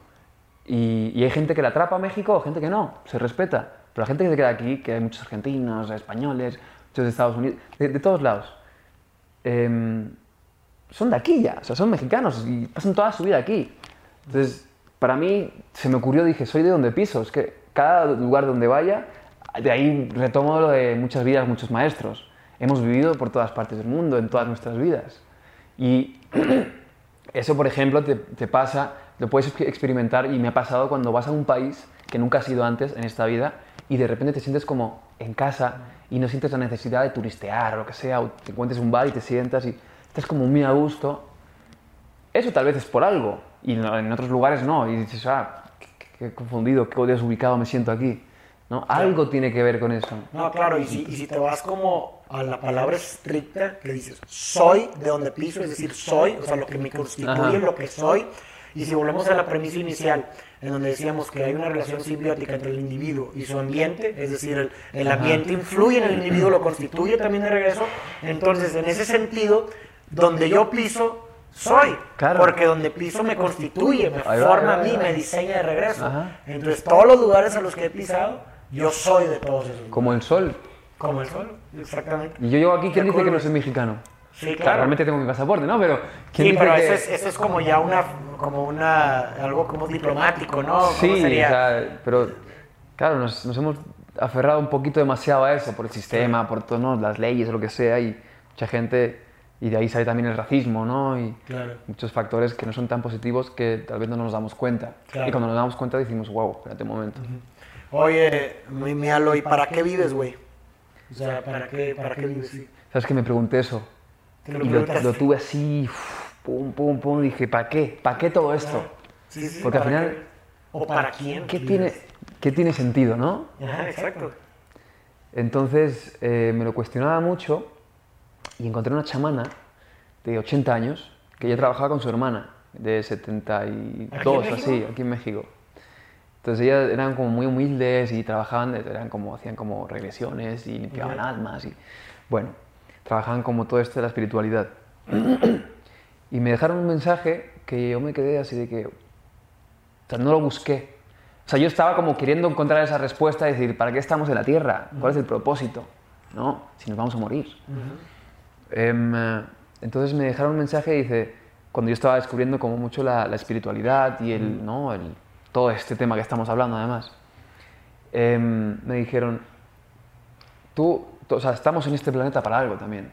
Y, y hay gente que la atrapa a México, gente que no, se respeta. Pero la gente que se queda aquí, que hay muchos argentinos, españoles, muchos de Estados Unidos, de, de todos lados, em, son de aquí ya, o sea, son mexicanos y pasan toda su vida aquí. Entonces, para mí se me ocurrió, dije, soy de donde piso, es que cada lugar donde vaya, de ahí retomo lo de muchas vidas, muchos maestros. Hemos vivido por todas partes del mundo, en todas nuestras vidas. Y eso, por ejemplo, te, te pasa, lo puedes exper- experimentar y me ha pasado cuando vas a un país que nunca has ido antes en esta vida y de repente te sientes como en casa y no sientes la necesidad de turistear o lo que sea, o te encuentres un bar y te sientas y estás como muy a gusto. Eso tal vez es por algo y en otros lugares no. Y dices, ah, qué, qué confundido, qué desubicado me siento aquí. ¿no? Algo tiene que ver con eso. No, claro, y si, y si te vas como a la palabra estricta, que dices, soy de donde piso, es decir, soy, o sea, lo que me constituye, Ajá. lo que soy, y si volvemos a la premisa inicial, en donde decíamos que hay una relación simbiótica entre el individuo y su ambiente, es decir, el, el ambiente influye en el individuo, lo constituye también de regreso, entonces, en ese sentido, donde yo piso, soy, Claro. porque donde piso me constituye, me va, forma a mí, me diseña de regreso. Ajá. Entonces, todos los lugares a los que he pisado, yo soy de todos esos. Como el sol. Como el sol, exactamente. Y yo llego aquí, ¿quién dice que no soy mexicano? Sí, Claro, claro. realmente tengo mi pasaporte, ¿no? Pero ¿quién Sí, dice pero que... eso, es, eso es como ya una, como una, algo como diplomático, ¿no? ¿Cómo Sí, sería? o sea, pero claro, nos, nos hemos aferrado un poquito demasiado a eso, por el sistema, por todas ¿no? las leyes, lo que sea, y mucha gente, y de ahí sale también el racismo, ¿no? Y Claro. muchos factores que no son tan positivos que tal vez no nos damos cuenta. Claro. Y cuando nos damos cuenta decimos, wow, espérate un momento. Oye, mi, mi Alo, ¿y para qué vives, güey? O sea, ¿para qué, para qué vives? Sí. ¿Sabes que me pregunté eso? Te lo Y lo, lo tuve así, pum, pum, pum, dije, ¿para qué? ¿Para qué todo esto? Sí, sí, Porque al ¿para final- qué? ¿O para quién? ¿Qué tiene, ¿Qué tiene sentido, no? Ajá, exacto. Entonces eh, me lo cuestionaba mucho y encontré una chamana de 80 años que ya trabajaba con su hermana de 72, México? así, aquí en México. Entonces ellas eran como muy humildes y trabajaban, eran como, hacían como regresiones y limpiaban almas y bueno, trabajaban como todo esto de la espiritualidad. y me dejaron un mensaje que yo me quedé así de que, o sea, no lo busqué. O sea, yo estaba como queriendo encontrar esa respuesta y decir, ¿para qué estamos en la Tierra? ¿Cuál es el propósito? ¿No? Si nos vamos a morir. Em, eh, entonces me dejaron un mensaje y dice, cuando yo estaba descubriendo como mucho la, la espiritualidad y el, ¿no? el, todo este tema que estamos hablando además, em, me dijeron, tú- o sea, estamos en este planeta para algo también.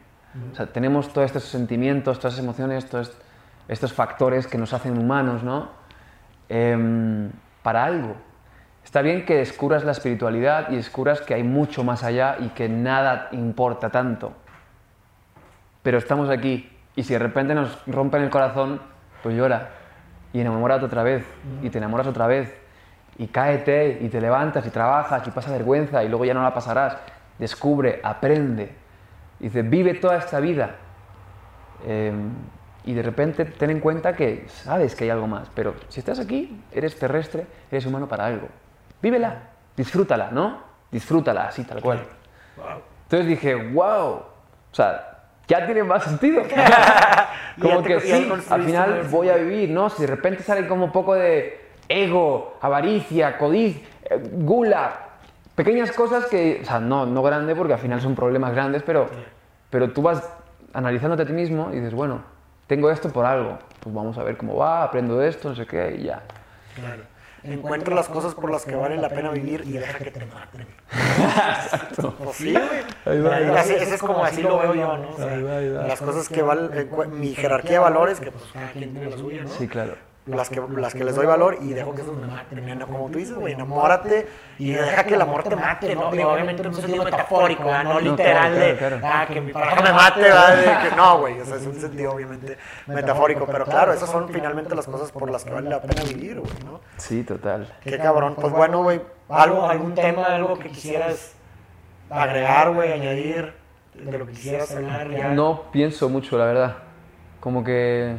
O sea, tenemos todos estos sentimientos, todas esas emociones, todos est- estos factores que nos hacen humanos, ¿no? Em, para algo. Está bien que descubras la espiritualidad y descubras que hay mucho más allá y que nada importa tanto. Pero estamos aquí y si de repente nos rompen el corazón, pues llora y enamórate otra vez y te enamoras otra vez y cáete y te levantas y trabajas y pasa vergüenza y luego ya no la pasarás. Descubre, aprende. Y dice, vive toda esta vida. Eh, y de repente ten en cuenta que sabes que hay algo más, pero si estás aquí, eres terrestre, eres humano para algo. Vívela, disfrútala, ¿no? disfrútala así, tal cual. Wow. Entonces dije, wow, o sea, ya tiene más sentido. como que sí, al final voy a vivir, ¿no? Si de repente sale como un poco de ego, avaricia, codicia, eh, gula, pequeñas cosas que, o sea, no, no grande porque al final son problemas grandes, pero, pero tú vas analizándote a ti mismo y dices, bueno, tengo esto por algo, pues vamos a ver cómo va, aprendo esto, no sé qué, y ya. Claro. Encuentra las cosas por las que vale la pena vivir y deja que te maten. Pues sí, güey. Ahí va, ahí va. Así- Ese es como así lo veo yo, ¿no? O sea, Ahí va, ahí va. Las cosas que valen, mi jerarquía de valores, que pues cada quien tiene la suya, ¿no? Sí, claro. Las que, las que les doy valor y dejo que esos me. Como tú dices, güey, enamórate y deja que el amor te mate, ¿no? Digo, obviamente en un sentido metafórico, ¿verdad? no literal de, ah, que mi pareja me mate, ¿verdad? De que no, güey, o sea, es un sentido obviamente metafórico, pero claro, esas son finalmente las cosas por las que vale la pena vivir, güey, ¿no? Sí, total. Qué cabrón. Pues bueno, güey, algo, algún tema, algo que quisieras agregar, güey, añadir de lo que quisieras hablar ya. No pienso mucho, la verdad. Como que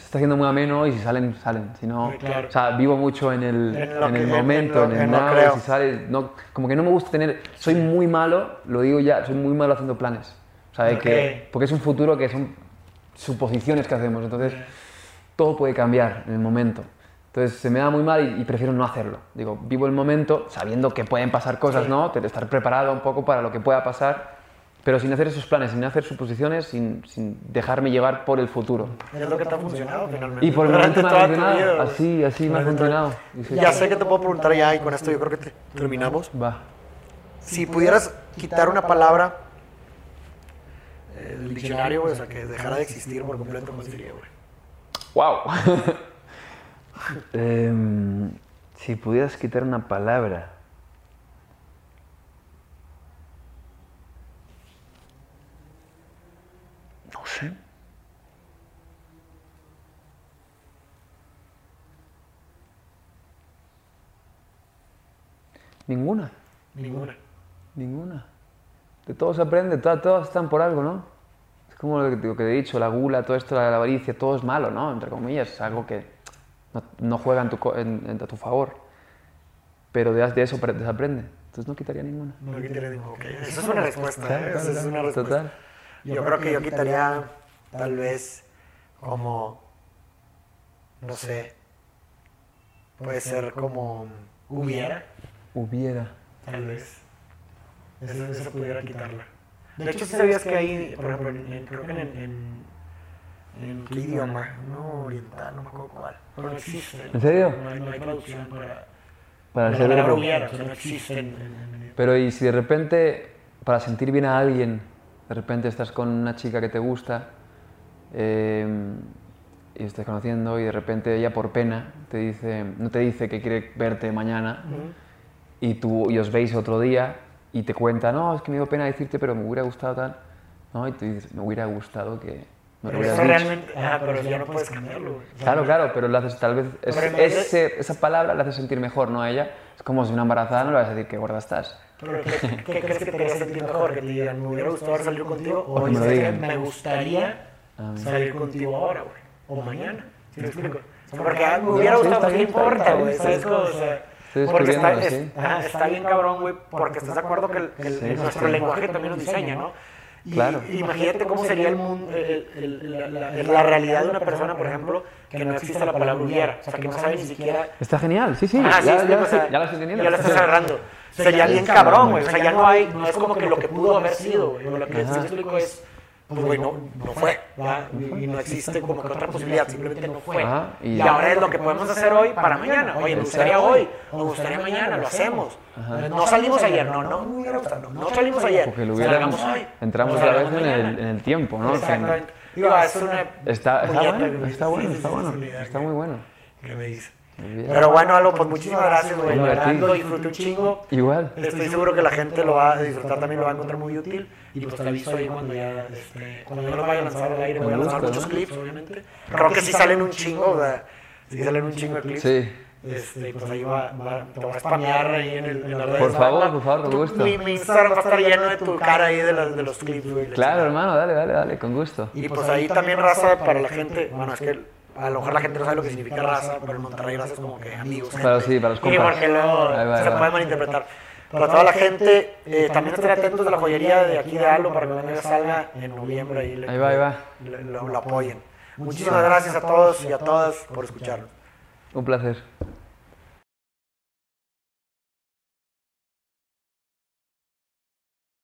se está haciendo muy ameno y si salen, salen. Si no, Sí, claro. o sea, vivo mucho en el, En en que- el en momento, en, el en now, creo. si sale, no, como que no me gusta tener, soy muy malo, lo digo ya, soy muy malo haciendo planes. O sea, de que, porque es un futuro que son suposiciones que hacemos, entonces todo puede cambiar en el momento. Entonces se me da muy mal y, y prefiero no hacerlo. Digo, vivo el momento sabiendo que pueden pasar cosas, Sí. ¿no? Estar preparado un poco para lo que pueda pasar, pero sin hacer esos planes, sin hacer suposiciones, sin, sin dejarme llevar por el futuro. Es lo que te ha funcionado finalmente. Y por el momento me ha funcionado, así, así me ha funcionado. Sí. Ya sé que te puedo preguntar ya y con esto yo creo que te- terminamos. Va. Si pudieras quitar una palabra eh, del diccionario, güey, o sea, que dejara de existir por completo, ¿cuál sería, güey? ¡Wow! Em, si pudieras quitar una palabra. Ninguna, Ninguna. ninguna. De todo se aprende, todas, todas están por algo, ¿no? Es como lo que, lo que he dicho, la gula, todo esto, la, la avaricia, todo es malo, ¿no? Entre comillas, es algo que no, no juega en tu, en- en- a tu favor. Pero de, de eso apre- desaprende. Entonces no quitaría ninguna. No quitaría ninguna. Ok, Esa es una respuesta, Claro, ¿eh? claro, Esa es una respuesta. Total. Yo creo que yo quitaría, tal vez, como, no sé, puede ser como hubiera, Hubiera. tal vez. Esa, esa pudiera quitarla. De hecho, si sabías que hay, por ejemplo, en- en- creo que en, en, en qué idioma, no oriental, no me acuerdo cuál, pero no existe. ¿En serio? No hay, no hay traducción para, Para la palabra hubiera, o sea, no existe Pero y si de repente, para sentir bien a alguien, de repente estás con una chica que te gusta eh, y estás conociendo y de repente ella por pena te dice, no te dice que quiere verte mañana y tú y os veis otro día y te cuenta, no, es que me dio pena decirte, pero me hubiera gustado tal, ¿no? Y tú dices, me hubiera gustado que me Pero eso realmente, ah, pero ya no puedes cambiarlo. O Claro, claro, pero lo haces tal vez. es- Pero ese- esa palabra la hace sentir mejor, ¿no? A ella. Es como si una embarazada no le vas a decir que gorda estás. Pero ¿qué, qué crees que te haría sentir mejor? Que te digan, me hubiera gustado salido contigo. O que me digan. me gustaría Ah, salir contigo ahora, güey. O mañana. ¿Sí me explico? O porque me hubiera gustado, ¿qué importa, güey? ¿Sabes cómo? O sea, porque está, es- sí. ajá, está bien cabrón, güey, porque estás de acuerdo que el, el- Sí, nuestro sí. lenguaje también nos diseña, ¿no? Y, Claro. imagínate cómo sería el mundo, el- el- la, la- la realidad de una persona, por ejemplo, que no existe la palabra hubiera. O sea, que no sabe ni siquiera Está genial, sí, sí. Ah, sí, ya, ya, o lo sea, ya lo estoy entendiendo. Ya lo estás agarrando. Sería bien cabrón, güey. O sea, ya no hay, no es como que lo que pudo haber sido, güey. O lo que me explico es, pues, güey, no, no fue. Y, no existe como que otra posibilidad, simplemente no fue. Ajá, y- y, ahora es lo que podemos hacer hoy para mañana. Oye, me gustaría hoy, o me gustaría mañana, lo hacemos. No salimos ayer, no, no, me hubiera gustado, no, no salimos ayer. Porque lo hubiéramos. Entramos otra vez en el, mañana. en el tiempo, ¿no? Exactamente. Digo, es una Está, está bueno, está bueno, está bueno. Está muy bueno. ¿Qué me dice? Pero bueno, Alo, pues muchísimas gracias, güey. Disfruté un chingo. Igual. Estoy seguro que la gente lo va a disfrutar también, lo va a encontrar muy útil. Y pues te aviso ahí cuando ya, este, cuando yo lo vaya a lanzar al aire, voy a lanzar muchos ¿no? clips, obviamente. Creo que sí salen un chingo, o sea, sí salen un chingo de clips. Sí. Este, pues ahí va, va, te voy a spamear ahí en, el, en redes. Por favor, por favor, con gusto. Mi, mi Instagram va a estar lleno de tu cara ahí de, las- de los clips, güey. la Claro, hermano, dale, dale, dale, con gusto. Y pues ahí también raza para la gente, bueno, es que a lo mejor la gente no sabe lo que significa raza, pero en Monterrey raza es como que amigos. Pero gente. sí, para los Y compas. porque luego se puede malinterpretar. Para toda la gente, eh, también estén atentos de la joyería de aquí de Halo para que cuando salga en noviembre ahí, le- Ahí va, ahí va. le- lo, lo apoyen. Muchísimas gracias a todos y a todas por escucharnos. Un placer.